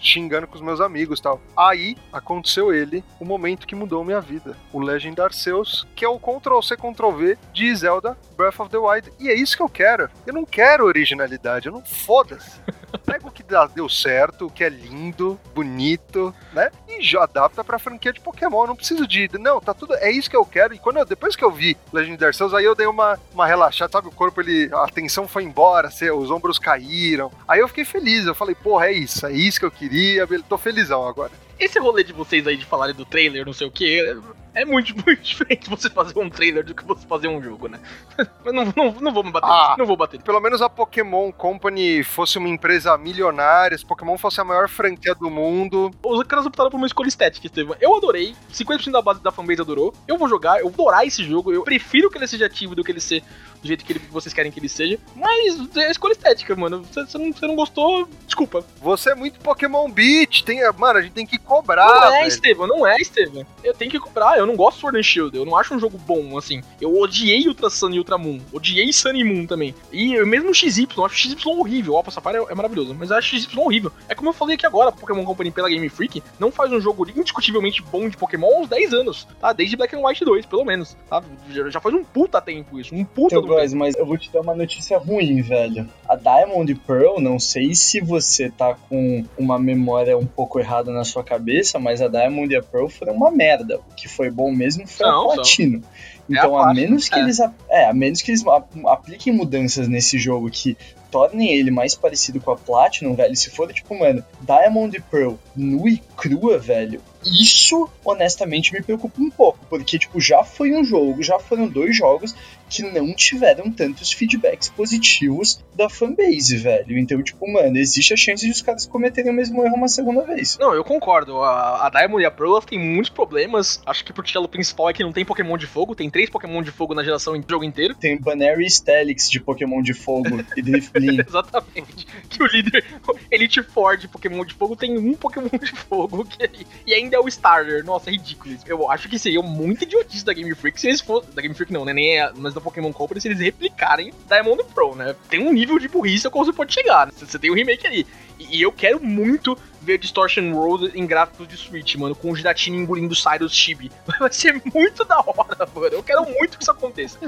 xingando com os meus amigos tal. Aí aconteceu ele, o momento que mudou minha vida. O Legend Arceus, que é o Ctrl-C, Ctrl-V de Zelda Breath of the Wild. E é isso que eu quero. Eu não quero originalidade, eu não foda-se. Pega o que deu certo, o que é lindo, bonito, né? E já adapta pra franquia de Pokémon. Eu não preciso de. Não, tá tudo. É isso que eu quero. E quando eu- depois que eu vi Legend Arceus, aí eu dei uma, uma relaxada, sabe? O corpo, ele. A tensão foi embora, assim, os ombros caíram. Aí eu fiquei feliz. Eu falei, porra, é isso. É isso que eu queria. Tô felizão agora. Esse rolê de vocês aí de falarem do trailer, não sei o que, é muito, <laughs> muito diferente você fazer um trailer do que você fazer um jogo, né? <laughs> Mas não, não, não vou me bater. Ah. Não vou bater. pelo menos a Pokémon Company fosse uma empresa milionária, se Pokémon fosse a maior franquia do mundo. Os caras optaram por uma escolha estética, Estevam. Eu adorei. 50% da base da fanbase adorou. Eu vou jogar, eu vou adorar esse jogo. Eu prefiro que ele seja ativo do que ele ser do jeito que ele- vocês querem que ele seja. Mas é escolha estética, mano. Você você não, você não gostou, desculpa. Você é muito Pokémon Beat, tem, mano, a gente tem que cobrar. não é, velho. Estevam, não é, Estevam. Eu tenho que cobrar. Eu não gosto de Sword and Shield. Eu não acho um jogo bom, assim. Eu odiei Ultra Sun e Ultra Moon. Odiei Sun e Moon também. E eu mesmo XY, eu acho XY horrível. O Alpha Sapphire é, é maravilhoso, mas eu acho XY horrível. É como eu falei aqui agora, Pokémon Company pela Game Freak não faz um jogo indiscutivelmente bom de Pokémon há uns 10 anos, tá? Desde Black and White 2, pelo menos, tá? Já, já faz um puta tempo isso, um puta Então, guys, mas eu vou te dar uma notícia ruim, velho. A Diamond Pearl, não sei se você tá com uma memória um pouco errada na sua cabeça, mas a Diamond e a Pearl foram uma merda. O que foi bom mesmo foi Não, a são. Platino. É Então, a a, Platinum, menos que é. eles a- é, a menos que eles a- apliquem mudanças nesse jogo que tornem ele mais parecido com a Platinum, velho, se for tipo, mano, Diamond e Pearl nua e crua, velho, isso honestamente me preocupa um pouco, porque tipo, já foi um jogo, já foram dois jogos que não tiveram tantos feedbacks positivos da fanbase, velho. Então, tipo, mano, existe a chance de os caras cometerem o mesmo erro uma segunda vez. Não, eu concordo. A, a Diamond e a Pearl têm muitos problemas. Acho que porque o principal é que não tem Pokémon de fogo. Tem três Pokémon de fogo na geração do jogo inteiro. Tem o Banary Stelix de Pokémon de Fogo e <laughs> Drifblim. <laughs> Exatamente. Que o líder <laughs> Elite Four de Pokémon de fogo tem um Pokémon de fogo que, e ainda é o Starter. Nossa, é ridículo isso. Eu acho que seria muito idiotice da Game Freak se eles fossem. Da Game Freak não, né? Nem é, mas da Pokémon Company se eles replicarem Diamond Pro, né? Tem um nível de burrice a qual você pode chegar. né? Você tem um remake ali. E, eu quero muito ver Distortion World em gráficos de Switch, mano, com o Giratini engolindo Cyrus Chibi. <laughs> Vai ser muito da hora, mano. Eu quero muito que isso aconteça.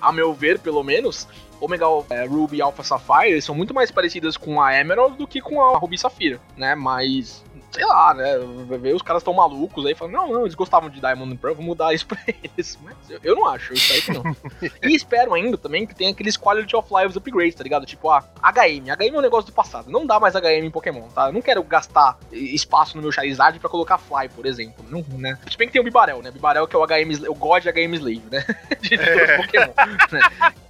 A meu ver, pelo menos, Omega é, Ruby e Alpha Sapphire são muito mais parecidas com a Emerald do que com a Ruby Safira, né? Mas, sei lá, né? Ver os caras tão malucos aí falando, não, não, eles gostavam de Diamond and Pearl, vou mudar isso pra <laughs> eles. Mas eu, eu não acho, isso aí que não. <laughs> e espero ainda também que tenha aqueles Quality of Lives upgrades, tá ligado? Tipo, a HM. HM é um negócio do passado. Não dá mais HM em Pokémon, tá? Eu não quero gastar espaço no meu Charizard pra colocar Fly, por exemplo. Não, né? Se bem que tem o Bibarel, né? Bibarel que é o HM, o God HM Slave, né? <laughs> de todos os Pokémon. né?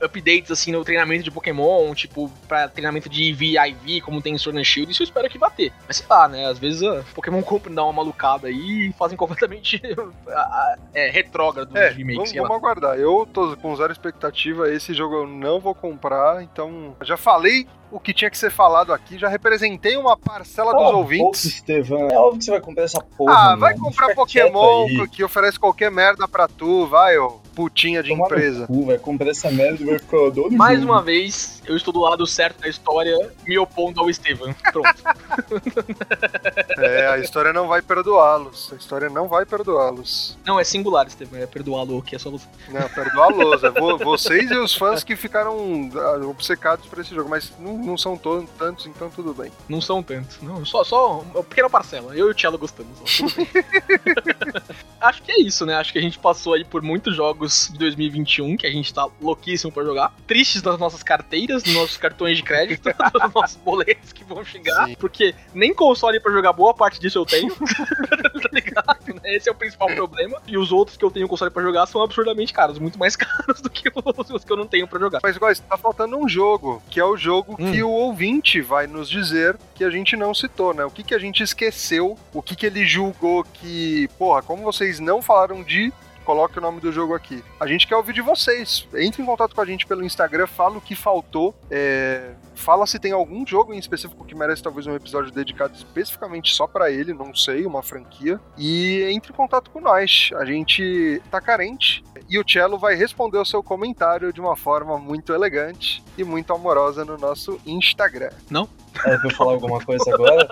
Updates, assim, no treinamento de Pokémon, tipo, pra treinamento de IV e IV, como tem em Sword and Shield, isso eu espero que vá ter. Mas sei lá, né? Às vezes Pokémon Company dá uma malucada aí e fazem completamente <laughs> é, retrógrado É, remakes. vamos, vamos aguardar. Eu tô com zero expectativa. Esse jogo eu não vou comprar. Então, já falei o que tinha que ser falado aqui. Já representei uma parcela dos Cala a ouvintes. boca, Estevão. É óbvio que você vai comprar essa porra. Ah, vai mano. comprar Fica Pokémon que oferece qualquer merda pra tu, vai, ô putinha de empresa. cu, vai comprar essa merda e vai ficar dor no Mais uma vez, eu estou do lado certo da história, me opondo ao Estevam. Pronto. <laughs> É, a história não vai perdoá-los. A história não vai perdoá-los. Não, é singular, Estevam. É perdoá-lo que é só você. Não, perdoá-los. É vo- <laughs> vocês e os fãs que ficaram ah, obcecados por esse jogo, mas não, não são to- tantos, então tudo bem. Não são tantos. Não, só, só uma pequena parcela. Eu e o Cello gostamos. ó, tudo bem. <laughs> Acho que é isso, né? Acho que a gente passou aí por muitos jogos de 2021 que a gente tá louquíssimo pra jogar. Tristes das nossas carteiras, dos nossos cartões de crédito, <laughs> dos nossos boletos que vão chegar. Sim. Porque nem console pra jogar boa parte disso eu tenho. <laughs> tá ligado? né? Esse é o principal problema. E os outros que eu tenho console pra jogar são absurdamente caros. Muito mais <laughs> caros do que os os que eu não tenho pra jogar. Mas, guys, tá faltando um jogo, que é o jogo Hum. que o ouvinte vai nos dizer que a gente não citou, né? O que, que a gente esqueceu, o que, que ele julgou que, porra, como vocês não falaram de. Coloque o nome do jogo aqui. A gente quer ouvir de vocês. Entre em contato com a gente pelo Instagram, fala o que faltou. é, Fala se tem algum jogo em específico que merece talvez um episódio dedicado especificamente só pra ele, não sei, uma franquia. E entre em contato com nós. A gente tá carente e o Cello vai responder o seu comentário de uma forma muito elegante e muito amorosa no nosso Instagram. É, pra eu falar alguma coisa agora?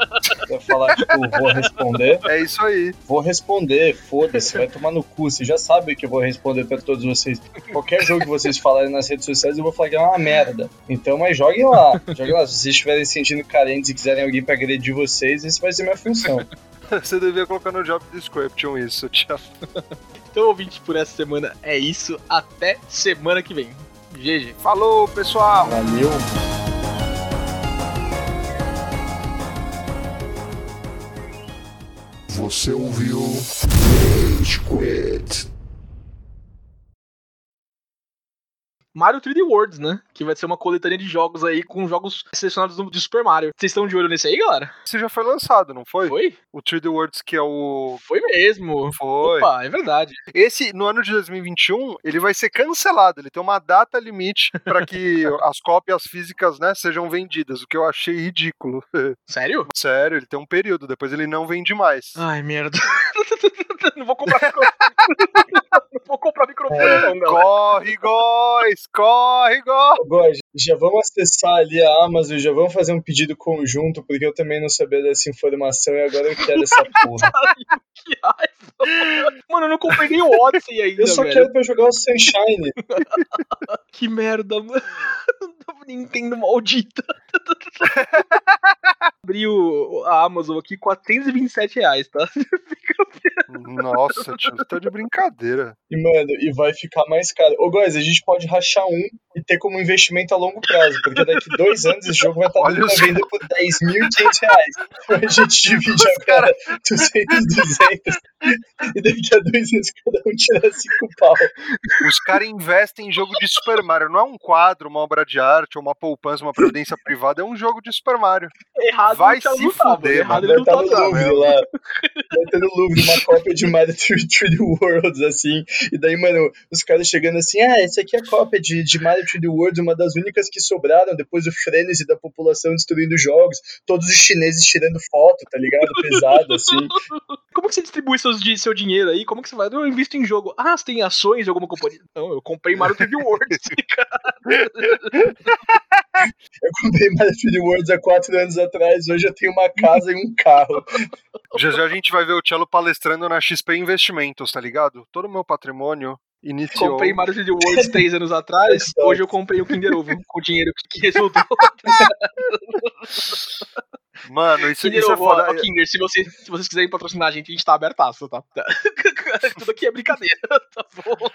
Eu falar, tipo, vou responder? É isso aí. Vou responder, foda-se, vai tomar no cu. Você já sabe que eu vou responder pra todos vocês. Qualquer jogo que vocês falarem nas redes sociais, eu vou falar que é uma merda. Então, mas joguem lá. Lá. Se vocês estiverem se sentindo carentes e quiserem alguém pra agredir vocês, esse vai ser minha função. <laughs> Você devia colocar no job description isso, Cello. Então, ouvinte, por essa semana é isso. Até semana que vem. GG. Falou, pessoal! Valeu. Você ouviu Rage Quit. Mario 3D Worlds, né? Que vai ser uma coletânea de jogos aí com jogos selecionados do- de Super Mario. Vocês estão de olho nesse aí, galera? Esse já foi lançado, não foi? Foi? O 3D Worlds, que é o. Foi mesmo. Foi. Opa, é verdade. Esse, no ano de 2021, ele vai ser cancelado. Ele tem uma data limite para que <laughs> as cópias físicas, né, sejam vendidas, o que eu achei ridículo. <laughs> Sério? Sério, ele tem um período, depois ele não vende mais. Ai, merda. <laughs> não vou comprar microfone. não vou comprar microfone, não, galera. Corre, góis! Corre, góis! Agora, já vamos acessar ali a Amazon, já vamos fazer um pedido conjunto, porque eu também não sabia dessa informação e agora eu quero essa <laughs> porra. Que <laughs> raiva. Mano, eu não comprei nem o Odyssey ainda, Eu só velho. quero pra jogar o Sunshine. <laughs> Que merda, mano. Nintendo maldita. Abri o, a Amazon aqui, 427 reais, tá? <laughs> Nossa, tio, você tá de brincadeira. E, mano, e vai ficar mais caro. Ô, guys, a gente pode rachar um e ter como investimento a longo prazo, porque daqui dois <laughs> anos esse jogo vai estar Olha pra os- vender por 10.500 reais. A gente divide agora 200, 200. E daqui a dois anos cada um tira 5 pau. Os caras investem em jogo de Super Mario. Não é um quadro, uma obra de arte, ou uma poupança, uma previdência privada. É um jogo de Super Mario. Errado Vai Thiago se fuder, Errado Vai ele não estar no lá. Vai ter no Louvre uma cópia de Mario <laughs> 3D Worlds, assim. E daí, mano, os caras chegando assim: ah, essa aqui é a cópia de, de Mario 3D Worlds, uma das únicas que sobraram depois do frenesi da população destruindo jogos. Todos os chineses tirando foto, tá ligado? Pesado, assim. <laughs> Como que você distribui seus, seu dinheiro aí? Como que você vai? Eu invisto em jogo. Ah, você tem ações de alguma companhia? Não, eu comprei Mario 3D World. Eu comprei Mario 3D Worlds há quatro anos atrás, hoje eu tenho uma casa e um carro. Já já a gente vai ver o Cello palestrando na XP Investimentos, tá ligado? Todo o meu patrimônio iniciou. comprei Mario 3D World três anos atrás. <laughs> Hoje eu comprei o Kinder Ovo com o dinheiro que resultou. Mano, isso, Kinder isso é foda. ó, Kinder, se, você, se vocês quiserem patrocinar a gente, a gente tá abertaço, tá? <laughs> Tudo aqui é brincadeira, <laughs> tá bom?